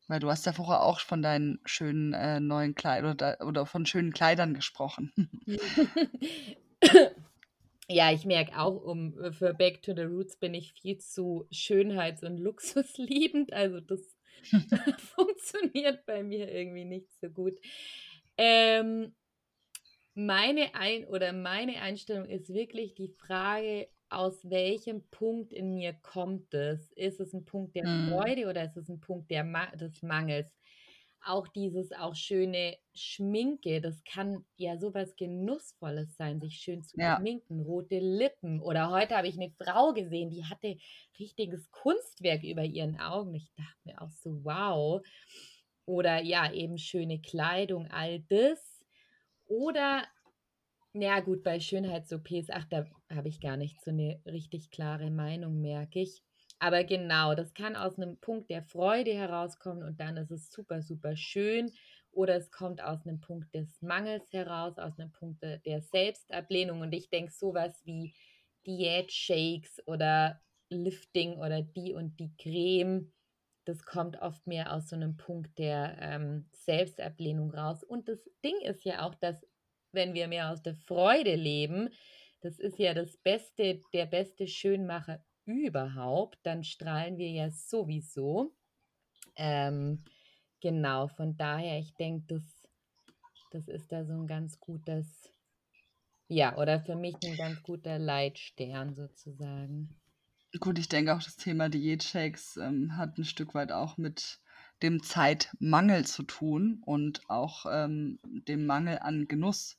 Weil du hast ja vorher auch von deinen schönen äh, neuen Kleidern oder, oder von schönen Kleidern gesprochen. *laughs* Ja, ich merke auch, um äh, für Back to the Roots bin ich viel zu schönheits- und luxusliebend. Also das *laughs* *laughs* funktioniert bei mir irgendwie nicht so gut. Ähm, meine Ein- oder meine Einstellung ist wirklich die Frage, aus welchem Punkt in mir kommt es? Ist es ein Punkt der mhm. Freude oder ist es ein Punkt der Ma des Mangels? auch dieses auch schöne Schminke, das kann ja sowas Genussvolles sein, sich schön zu ja. schminken, rote Lippen. Oder heute habe ich eine Frau gesehen, die hatte richtiges Kunstwerk über ihren Augen. Ich dachte mir auch so, wow. Oder ja, eben schöne Kleidung, all das. Oder, na gut, bei Schönheits-OPs, ach, da habe ich gar nicht so eine richtig klare Meinung, merke ich. Aber genau, das kann aus einem Punkt der Freude herauskommen und dann ist es super, super schön. Oder es kommt aus einem Punkt des Mangels heraus, aus einem Punkt der Selbstablehnung. Und ich denke, sowas wie Diät-Shakes oder Lifting oder die und die Creme, das kommt oft mehr aus so einem Punkt der ähm, Selbstablehnung raus. Und das Ding ist ja auch, dass wenn wir mehr aus der Freude leben, das ist ja das Beste, der beste Schönmacher überhaupt, dann strahlen wir ja sowieso. Ähm, genau, von daher, ich denke, das, das ist da so ein ganz gutes, ja, oder für mich ein ganz guter Leitstern sozusagen. Gut, ich denke auch, das Thema Diätshakes ähm, hat ein Stück weit auch mit dem Zeitmangel zu tun und auch ähm, dem Mangel an Genuss.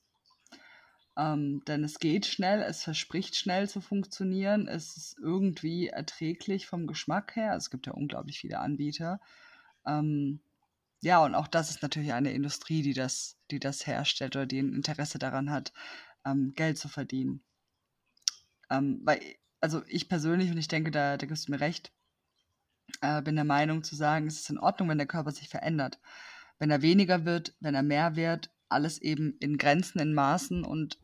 Ähm, denn es geht schnell, es verspricht schnell zu funktionieren, es ist irgendwie erträglich vom Geschmack her. Es gibt ja unglaublich viele Anbieter. Ähm, ja, und auch das ist natürlich eine Industrie, die das, die das herstellt oder die ein Interesse daran hat, ähm, Geld zu verdienen. Ähm, weil, also ich persönlich, und ich denke, da, da gibst du mir recht, äh, bin der Meinung zu sagen, es ist in Ordnung, wenn der Körper sich verändert. Wenn er weniger wird, wenn er mehr wird, alles eben in Grenzen, in Maßen und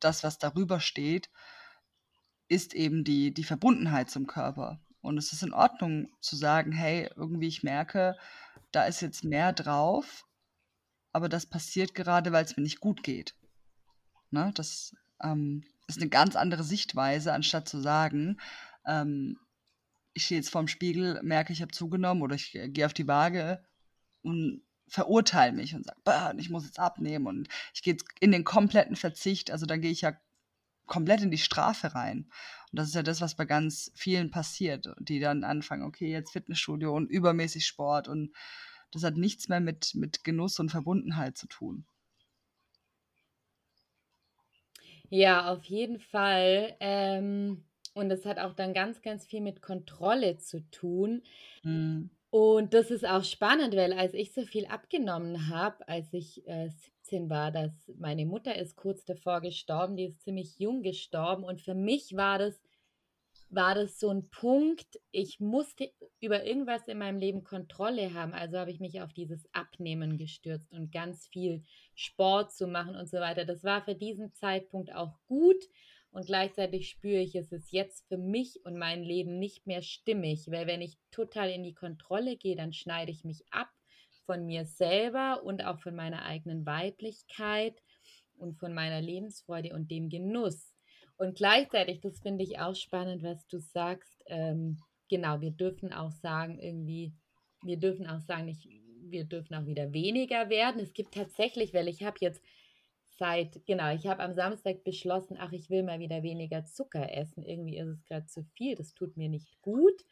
das, was darüber steht, ist eben die, die Verbundenheit zum Körper. Und es ist in Ordnung zu sagen, hey, irgendwie ich merke, da ist jetzt mehr drauf aber das passiert gerade, weil es mir nicht gut geht. Ne? Das ähm, ist eine ganz andere Sichtweise, anstatt zu sagen, ähm, ich stehe jetzt vorm Spiegel, merke, ich habe zugenommen oder ich äh, gehe auf die Waage und verurteile mich und sage, ich muss jetzt abnehmen und ich gehe jetzt in den kompletten Verzicht. Also dann gehe ich ja komplett in die Strafe rein. Und das ist ja das, was bei ganz vielen passiert, die dann anfangen, okay, jetzt Fitnessstudio und übermäßig Sport und das hat nichts mehr mit, mit Genuss und Verbundenheit zu tun. Ja, auf jeden Fall. Ähm, und das hat auch dann ganz, ganz viel mit Kontrolle zu tun. Mhm. Und das ist auch spannend, weil als ich so viel abgenommen habe, als ich äh, 17 war, dass meine Mutter ist kurz davor gestorben, die ist ziemlich jung gestorben und für mich war das war das so ein Punkt, ich musste über irgendwas in meinem Leben Kontrolle haben. Also habe ich mich auf dieses Abnehmen gestürzt und ganz viel Sport zu machen und so weiter. Das war für diesen Zeitpunkt auch gut. Und gleichzeitig spüre ich, es ist jetzt für mich und mein Leben nicht mehr stimmig, weil wenn ich total in die Kontrolle gehe, dann schneide ich mich ab von mir selber und auch von meiner eigenen Weiblichkeit und von meiner Lebensfreude und dem Genuss. Und gleichzeitig, das finde ich auch spannend, was du sagst. Ähm, genau, wir dürfen auch sagen, irgendwie, wir dürfen auch sagen, nicht, wir dürfen auch wieder weniger werden. Es gibt tatsächlich, weil ich habe jetzt seit, genau, ich habe am Samstag beschlossen, ach, ich will mal wieder weniger Zucker essen. Irgendwie ist es gerade zu viel, das tut mir nicht gut.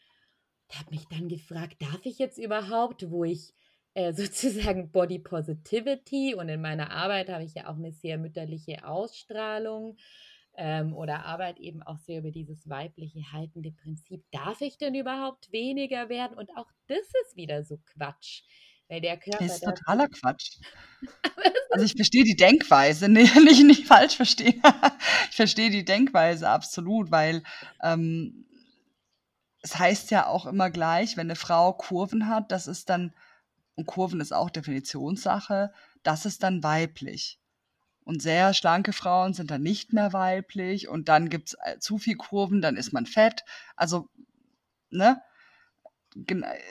Ich habe mich dann gefragt, darf ich jetzt überhaupt, wo ich äh, *laughs* sozusagen Body Positivity und in meiner Arbeit habe ich ja auch eine sehr mütterliche Ausstrahlung ähm, oder Arbeit eben auch sehr über dieses weibliche haltende Prinzip. Darf ich denn überhaupt weniger werden? Und auch das ist wieder so Quatsch. Weil der Körper. Das ist totaler Quatsch. also ich verstehe die Denkweise, nee, *laughs* nicht, nicht falsch verstehen. ich verstehe die Denkweise absolut, weil ähm, es heißt ja auch immer gleich, wenn eine Frau Kurven hat, das ist dann, und Kurven ist auch Definitionssache, das ist dann weiblich. Und sehr schlanke Frauen sind dann nicht mehr weiblich und dann gibt es äh, zu viel Kurven, dann ist man fett. Also, ne?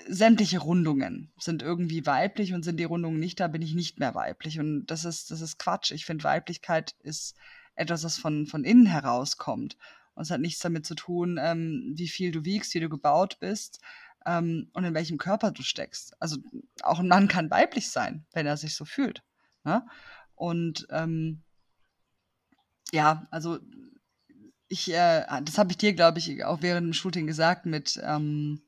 sämtliche Rundungen sind irgendwie weiblich und sind die Rundungen nicht da, bin ich nicht mehr weiblich. Und das ist, das ist Quatsch. Ich finde, Weiblichkeit ist etwas, was von, von innen herauskommt. Und es hat nichts damit zu tun, ähm, wie viel du wiegst, wie du gebaut bist ähm, und in welchem Körper du steckst. Also auch ein Mann kann weiblich sein, wenn er sich so fühlt. Ne? Und ähm, ja, also ich, äh, das habe ich dir, glaube ich, auch während dem Shooting gesagt mit ähm,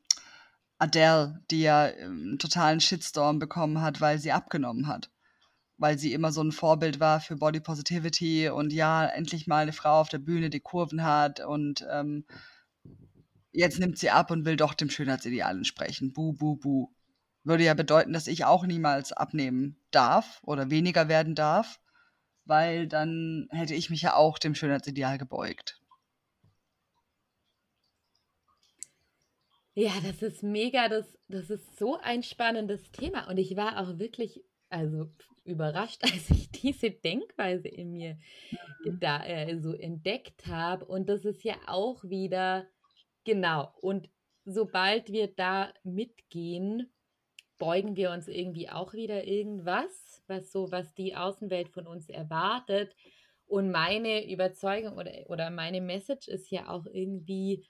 Adele, die ja einen ähm, totalen Shitstorm bekommen hat, weil sie abgenommen hat. Weil sie immer so ein Vorbild war für Body Positivity und ja, endlich mal eine Frau auf der Bühne, die Kurven hat und ähm, jetzt nimmt sie ab und will doch dem Schönheitsideal entsprechen. Buh, buh, buh würde ja bedeuten, dass ich auch niemals abnehmen darf oder weniger werden darf, weil dann hätte ich mich ja auch dem Schönheitsideal gebeugt. Ja, das ist mega, das, das ist so ein spannendes Thema und ich war auch wirklich also überrascht, *laughs* als ich diese Denkweise in mir mhm. da äh, so entdeckt habe und das ist ja auch wieder genau und sobald wir da mitgehen, beugen wir uns irgendwie auch wieder irgendwas, was so, was die Außenwelt von uns erwartet. Und meine Überzeugung oder, oder meine Message ist ja auch irgendwie,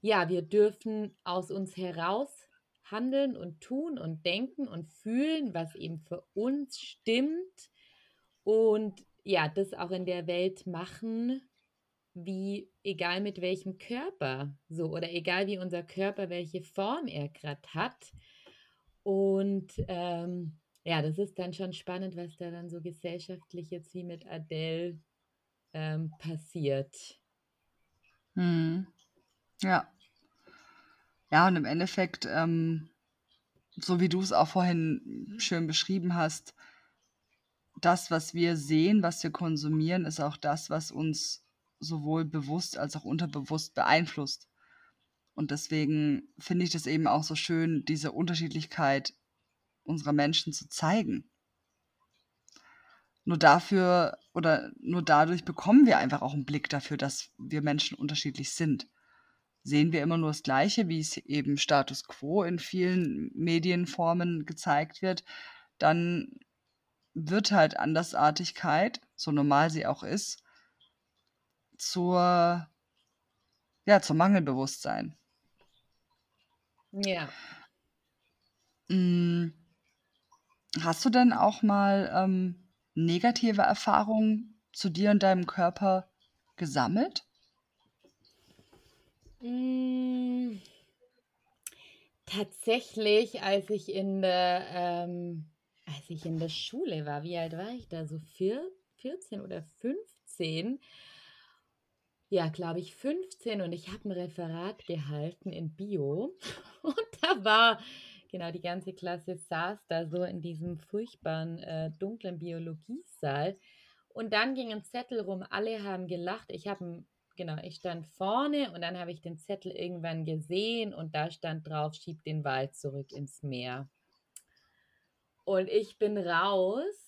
ja, wir dürfen aus uns heraus handeln und tun und denken und fühlen, was eben für uns stimmt. Und ja, das auch in der Welt machen, wie egal mit welchem Körper so oder egal wie unser Körper welche Form er gerade hat, und ähm, ja, das ist dann schon spannend, was da dann so gesellschaftlich jetzt wie mit Adele ähm, passiert. Hm. Ja. Ja, und im Endeffekt, ähm, so wie du es auch vorhin schön beschrieben hast, das, was wir sehen, was wir konsumieren, ist auch das, was uns sowohl bewusst als auch unterbewusst beeinflusst. Und deswegen finde ich das eben auch so schön, diese Unterschiedlichkeit unserer Menschen zu zeigen. Nur dafür oder nur dadurch bekommen wir einfach auch einen Blick dafür, dass wir Menschen unterschiedlich sind. Sehen wir immer nur das Gleiche, wie es eben Status quo in vielen Medienformen gezeigt wird, dann wird halt Andersartigkeit, so normal sie auch ist, zur, ja, zum Mangelbewusstsein. Ja. Hm, hast du denn auch mal ähm, negative Erfahrungen zu dir und deinem Körper gesammelt? Hm, tatsächlich, als ich in der, ähm, als ich in der Schule war, wie alt war ich da? So vier, 14 oder 15? Ja, glaube ich 15 und ich habe ein Referat gehalten in Bio *laughs* und da war genau die ganze Klasse saß da so in diesem furchtbaren äh, dunklen Biologiesaal und dann ging ein Zettel rum, alle haben gelacht. Ich habe genau, ich stand vorne und dann habe ich den Zettel irgendwann gesehen und da stand drauf, schieb den Wald zurück ins Meer. Und ich bin raus,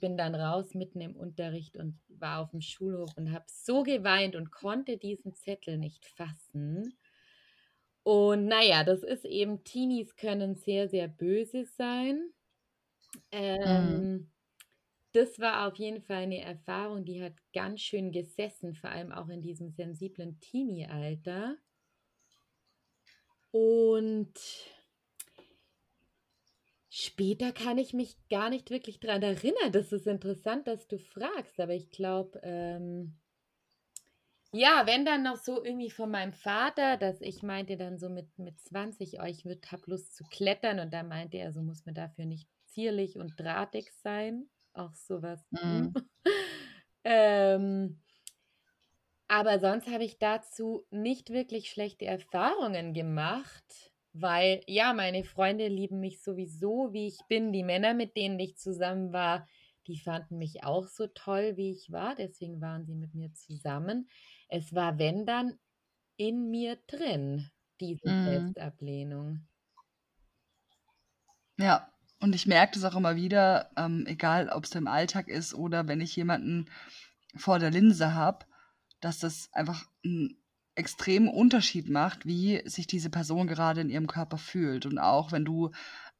bin dann raus mitten im Unterricht und war auf dem Schulhof und habe so geweint und konnte diesen Zettel nicht fassen. Und naja, das ist eben, Teenies können sehr, sehr böse sein. Mhm. Ähm, das war auf jeden Fall eine Erfahrung, die hat ganz schön gesessen, vor allem auch in diesem sensiblen Teenie-Alter. Und später kann ich mich gar nicht wirklich daran erinnern. Das ist interessant, dass du fragst, aber ich glaube, ähm, ja, wenn dann noch so irgendwie von meinem Vater, dass ich meinte dann so mit, mit 20, oh, ich würde hab Lust zu klettern und da meinte er, so muss man dafür nicht zierlich und drahtig sein auch sowas. Mhm. *laughs* ähm, aber sonst habe ich dazu nicht wirklich schlechte Erfahrungen gemacht, weil ja, meine Freunde lieben mich sowieso, wie ich bin. Die Männer, mit denen ich zusammen war, die fanden mich auch so toll, wie ich war. Deswegen waren sie mit mir zusammen. Es war, wenn dann, in mir drin, diese Mhm. Selbstablehnung. Ja, und ich merke das auch immer wieder, ähm, egal ob es im Alltag ist oder wenn ich jemanden vor der Linse habe, dass das einfach einen extremen Unterschied macht, wie sich diese Person gerade in ihrem Körper fühlt. Und auch wenn du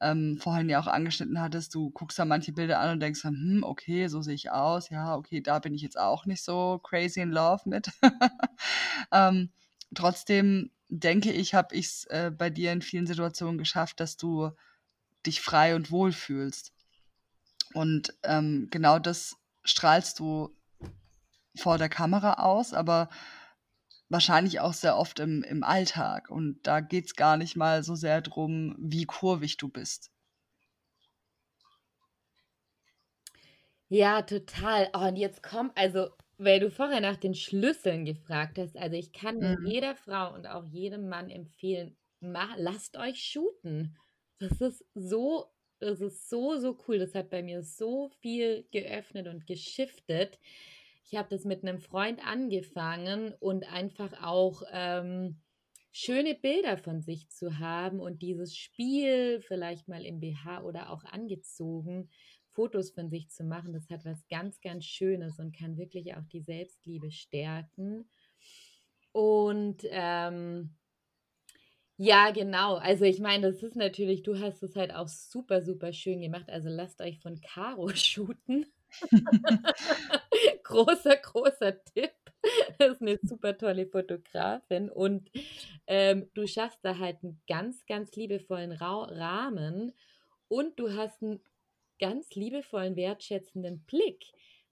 ähm, vorhin ja auch angeschnitten hattest, du guckst da manche Bilder an und denkst hm, okay, so sehe ich aus, ja, okay, da bin ich jetzt auch nicht so crazy in love mit. *laughs* ähm, trotzdem denke ich, habe ich es äh, bei dir in vielen Situationen geschafft, dass du dich frei und wohl fühlst. Und ähm, genau das strahlst du vor der Kamera aus, aber wahrscheinlich auch sehr oft im, im Alltag. Und da geht es gar nicht mal so sehr darum, wie kurvig du bist. Ja, total. Oh, und jetzt kommt, also, weil du vorher nach den Schlüsseln gefragt hast, also ich kann Mhm. jeder Frau und auch jedem Mann empfehlen, mach, lasst euch shooten. Das ist so, das ist so, so cool. Das hat bei mir so viel geöffnet und geschiftet. Ich habe das mit einem Freund angefangen und einfach auch ähm, schöne Bilder von sich zu haben und dieses Spiel vielleicht mal im BH oder auch angezogen, Fotos von sich zu machen, das hat was ganz, ganz Schönes und kann wirklich auch die Selbstliebe stärken. Und ähm, ja, genau. Also ich meine, das ist natürlich, du hast es halt auch super, super schön gemacht. Also lasst euch von Caro *laughs* shooten. *laughs* großer, großer Tipp. Das ist eine super tolle Fotografin und ähm, du schaffst da halt einen ganz, ganz liebevollen Ra Rahmen und du hast einen ganz liebevollen, wertschätzenden Blick.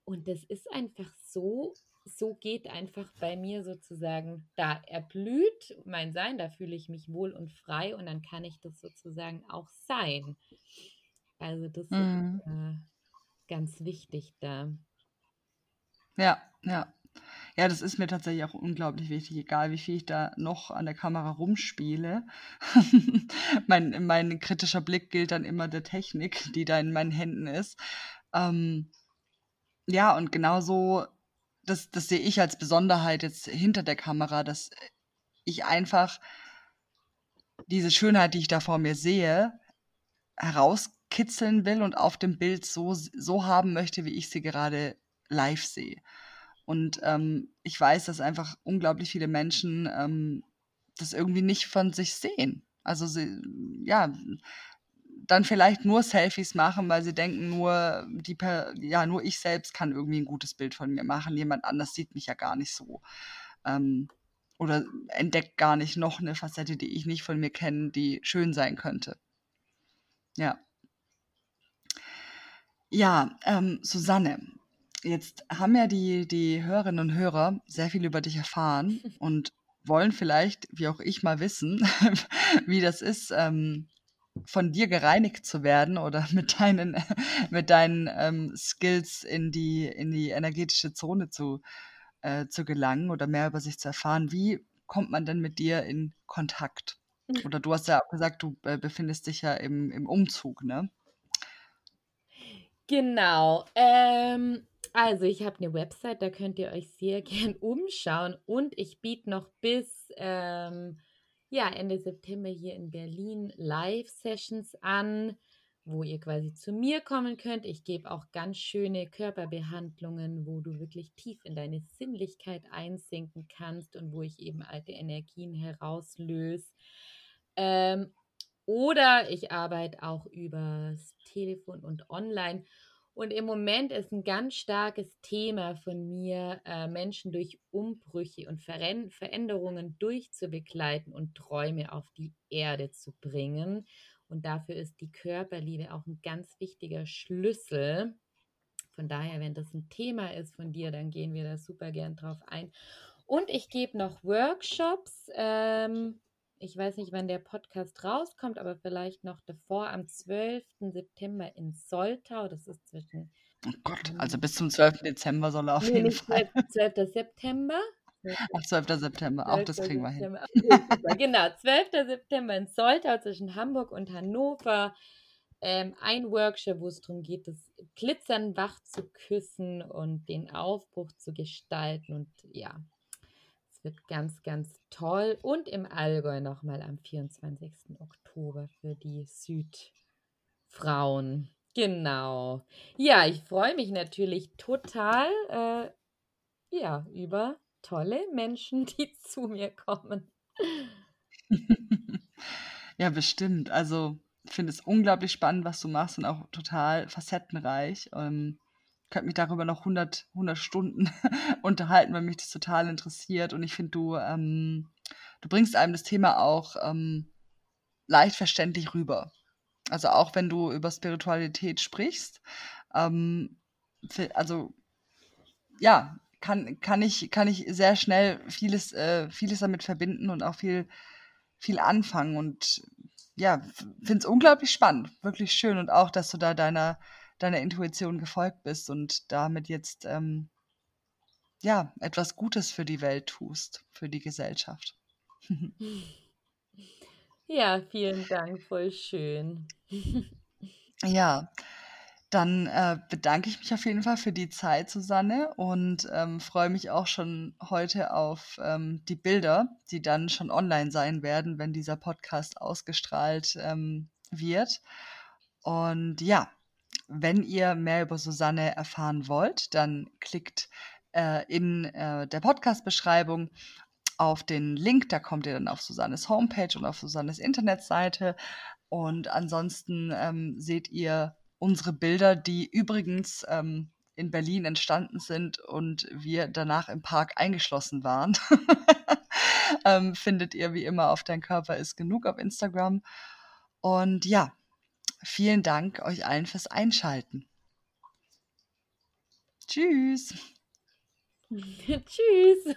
Und das ist einfach so, so geht einfach bei mir sozusagen, da erblüht mein Sein, da fühle ich mich wohl und frei und dann kann ich das sozusagen auch sein. Also das Mhm. ist äh, ganz wichtig da. Ja, ja. Ja, das ist mir tatsächlich auch unglaublich wichtig, egal wie viel ich da noch an der Kamera rumspiele. *laughs* mein, mein kritischer Blick gilt dann immer der Technik, die da in meinen Händen ist. Ähm, ja, und genauso, das, das sehe ich als Besonderheit jetzt hinter der Kamera, dass ich einfach diese Schönheit, die ich da vor mir sehe, herauskitzeln will und auf dem Bild so, so haben möchte, wie ich sie gerade live sehe. Und ähm, ich weiß, dass einfach unglaublich viele Menschen ähm, das irgendwie nicht von sich sehen. Also sie, ja, dann vielleicht nur Selfies machen, weil sie denken, nur die ja, nur ich selbst kann irgendwie ein gutes Bild von mir machen. Jemand anders sieht mich ja gar nicht so. Ähm, oder entdeckt gar nicht noch eine Facette, die ich nicht von mir kenne, die schön sein könnte. Ja. Ja, ähm, Susanne, jetzt haben ja die, die Hörerinnen und Hörer sehr viel über dich erfahren *laughs* und wollen vielleicht, wie auch ich, mal wissen, *laughs* wie das ist, ähm, von dir gereinigt zu werden oder *laughs* mit deinen, mit deinen ähm, Skills in die, in die energetische Zone zu, äh, zu gelangen oder mehr über sich zu erfahren. Wie kommt man denn mit dir in Kontakt? Oder du hast ja auch gesagt, du äh, befindest dich ja im, im Umzug, ne? Genau. Ähm, also ich habe eine Website, da könnt ihr euch sehr *laughs* gern umschauen und ich biete noch bis ähm, ja, Ende September hier in Berlin Live-Sessions an, wo ihr quasi zu mir kommen könnt. Ich gebe auch ganz schöne Körperbehandlungen, wo du wirklich tief in deine Sinnlichkeit einsinken kannst und wo ich eben alte Energien herauslöse. Ähm, oder ich arbeite auch übers Telefon und online. Und im Moment ist ein ganz starkes Thema von mir, äh, Menschen durch Umbrüche und Veränderungen durchzubegleiten und Träume auf die Erde zu bringen. Und dafür ist die Körperliebe auch ein ganz wichtiger Schlüssel. Von daher, wenn das ein Thema ist von dir, dann gehen wir da super gern drauf ein. Und ich gebe noch Workshops. Ähm, ich weiß nicht, wann der Podcast rauskommt, aber vielleicht noch davor am 12. September in Soltau. Das ist zwischen. Oh Gott, also bis zum 12. Dezember soll er auf jeden Fall. 12. 12. September. *laughs* Ach, 12. September, 12. auch das kriegen wir hin. Genau, 12. September in Soltau zwischen Hamburg und Hannover. Ähm, ein Workshop, wo es darum geht, das Glitzern wach zu küssen und den Aufbruch zu gestalten. Und ja, wird ganz, ganz toll. Und im Allgäu nochmal am 24. Oktober für die Südfrauen. Genau. Ja, ich freue mich natürlich total äh, ja, über tolle Menschen, *laughs* die zu mir kommen. *laughs* ja, bestimmt. Also, ich finde es unglaublich spannend, was du machst und auch total facettenreich. Ähm, könnte mich darüber noch 100, 100 Stunden *laughs* unterhalten, weil mich das total interessiert. Und ich finde, du, ähm, du bringst einem das Thema auch ähm, leicht verständlich rüber. Also auch wenn du über Spiritualität sprichst, ähm, also ja, kann, kann, ich, kann ich sehr schnell vieles, äh, vieles damit verbinden und auch viel, viel anfangen. Und ja, finde es unglaublich spannend, wirklich schön. Und auch, dass du da deiner deiner Intuition gefolgt bist und damit jetzt ähm, ja etwas Gutes für die Welt tust, für die Gesellschaft. *laughs* ja, vielen Dank, voll schön. *laughs* ja, dann äh, bedanke ich mich auf jeden Fall für die Zeit, Susanne, und ähm, freue mich auch schon heute auf ähm, die Bilder, die dann schon online sein werden, wenn dieser Podcast ausgestrahlt ähm, wird. Und ja, wenn ihr mehr über Susanne erfahren wollt, dann klickt äh, in äh, der Podcast-Beschreibung auf den Link, da kommt ihr dann auf Susannes Homepage und auf Susannes Internetseite. Und ansonsten ähm, seht ihr unsere Bilder, die übrigens ähm, in Berlin entstanden sind und wir danach im Park eingeschlossen waren. *laughs* ähm, findet ihr wie immer auf Dein Körper ist genug auf Instagram. Und ja, Vielen Dank euch allen fürs Einschalten. Tschüss. *laughs* Tschüss.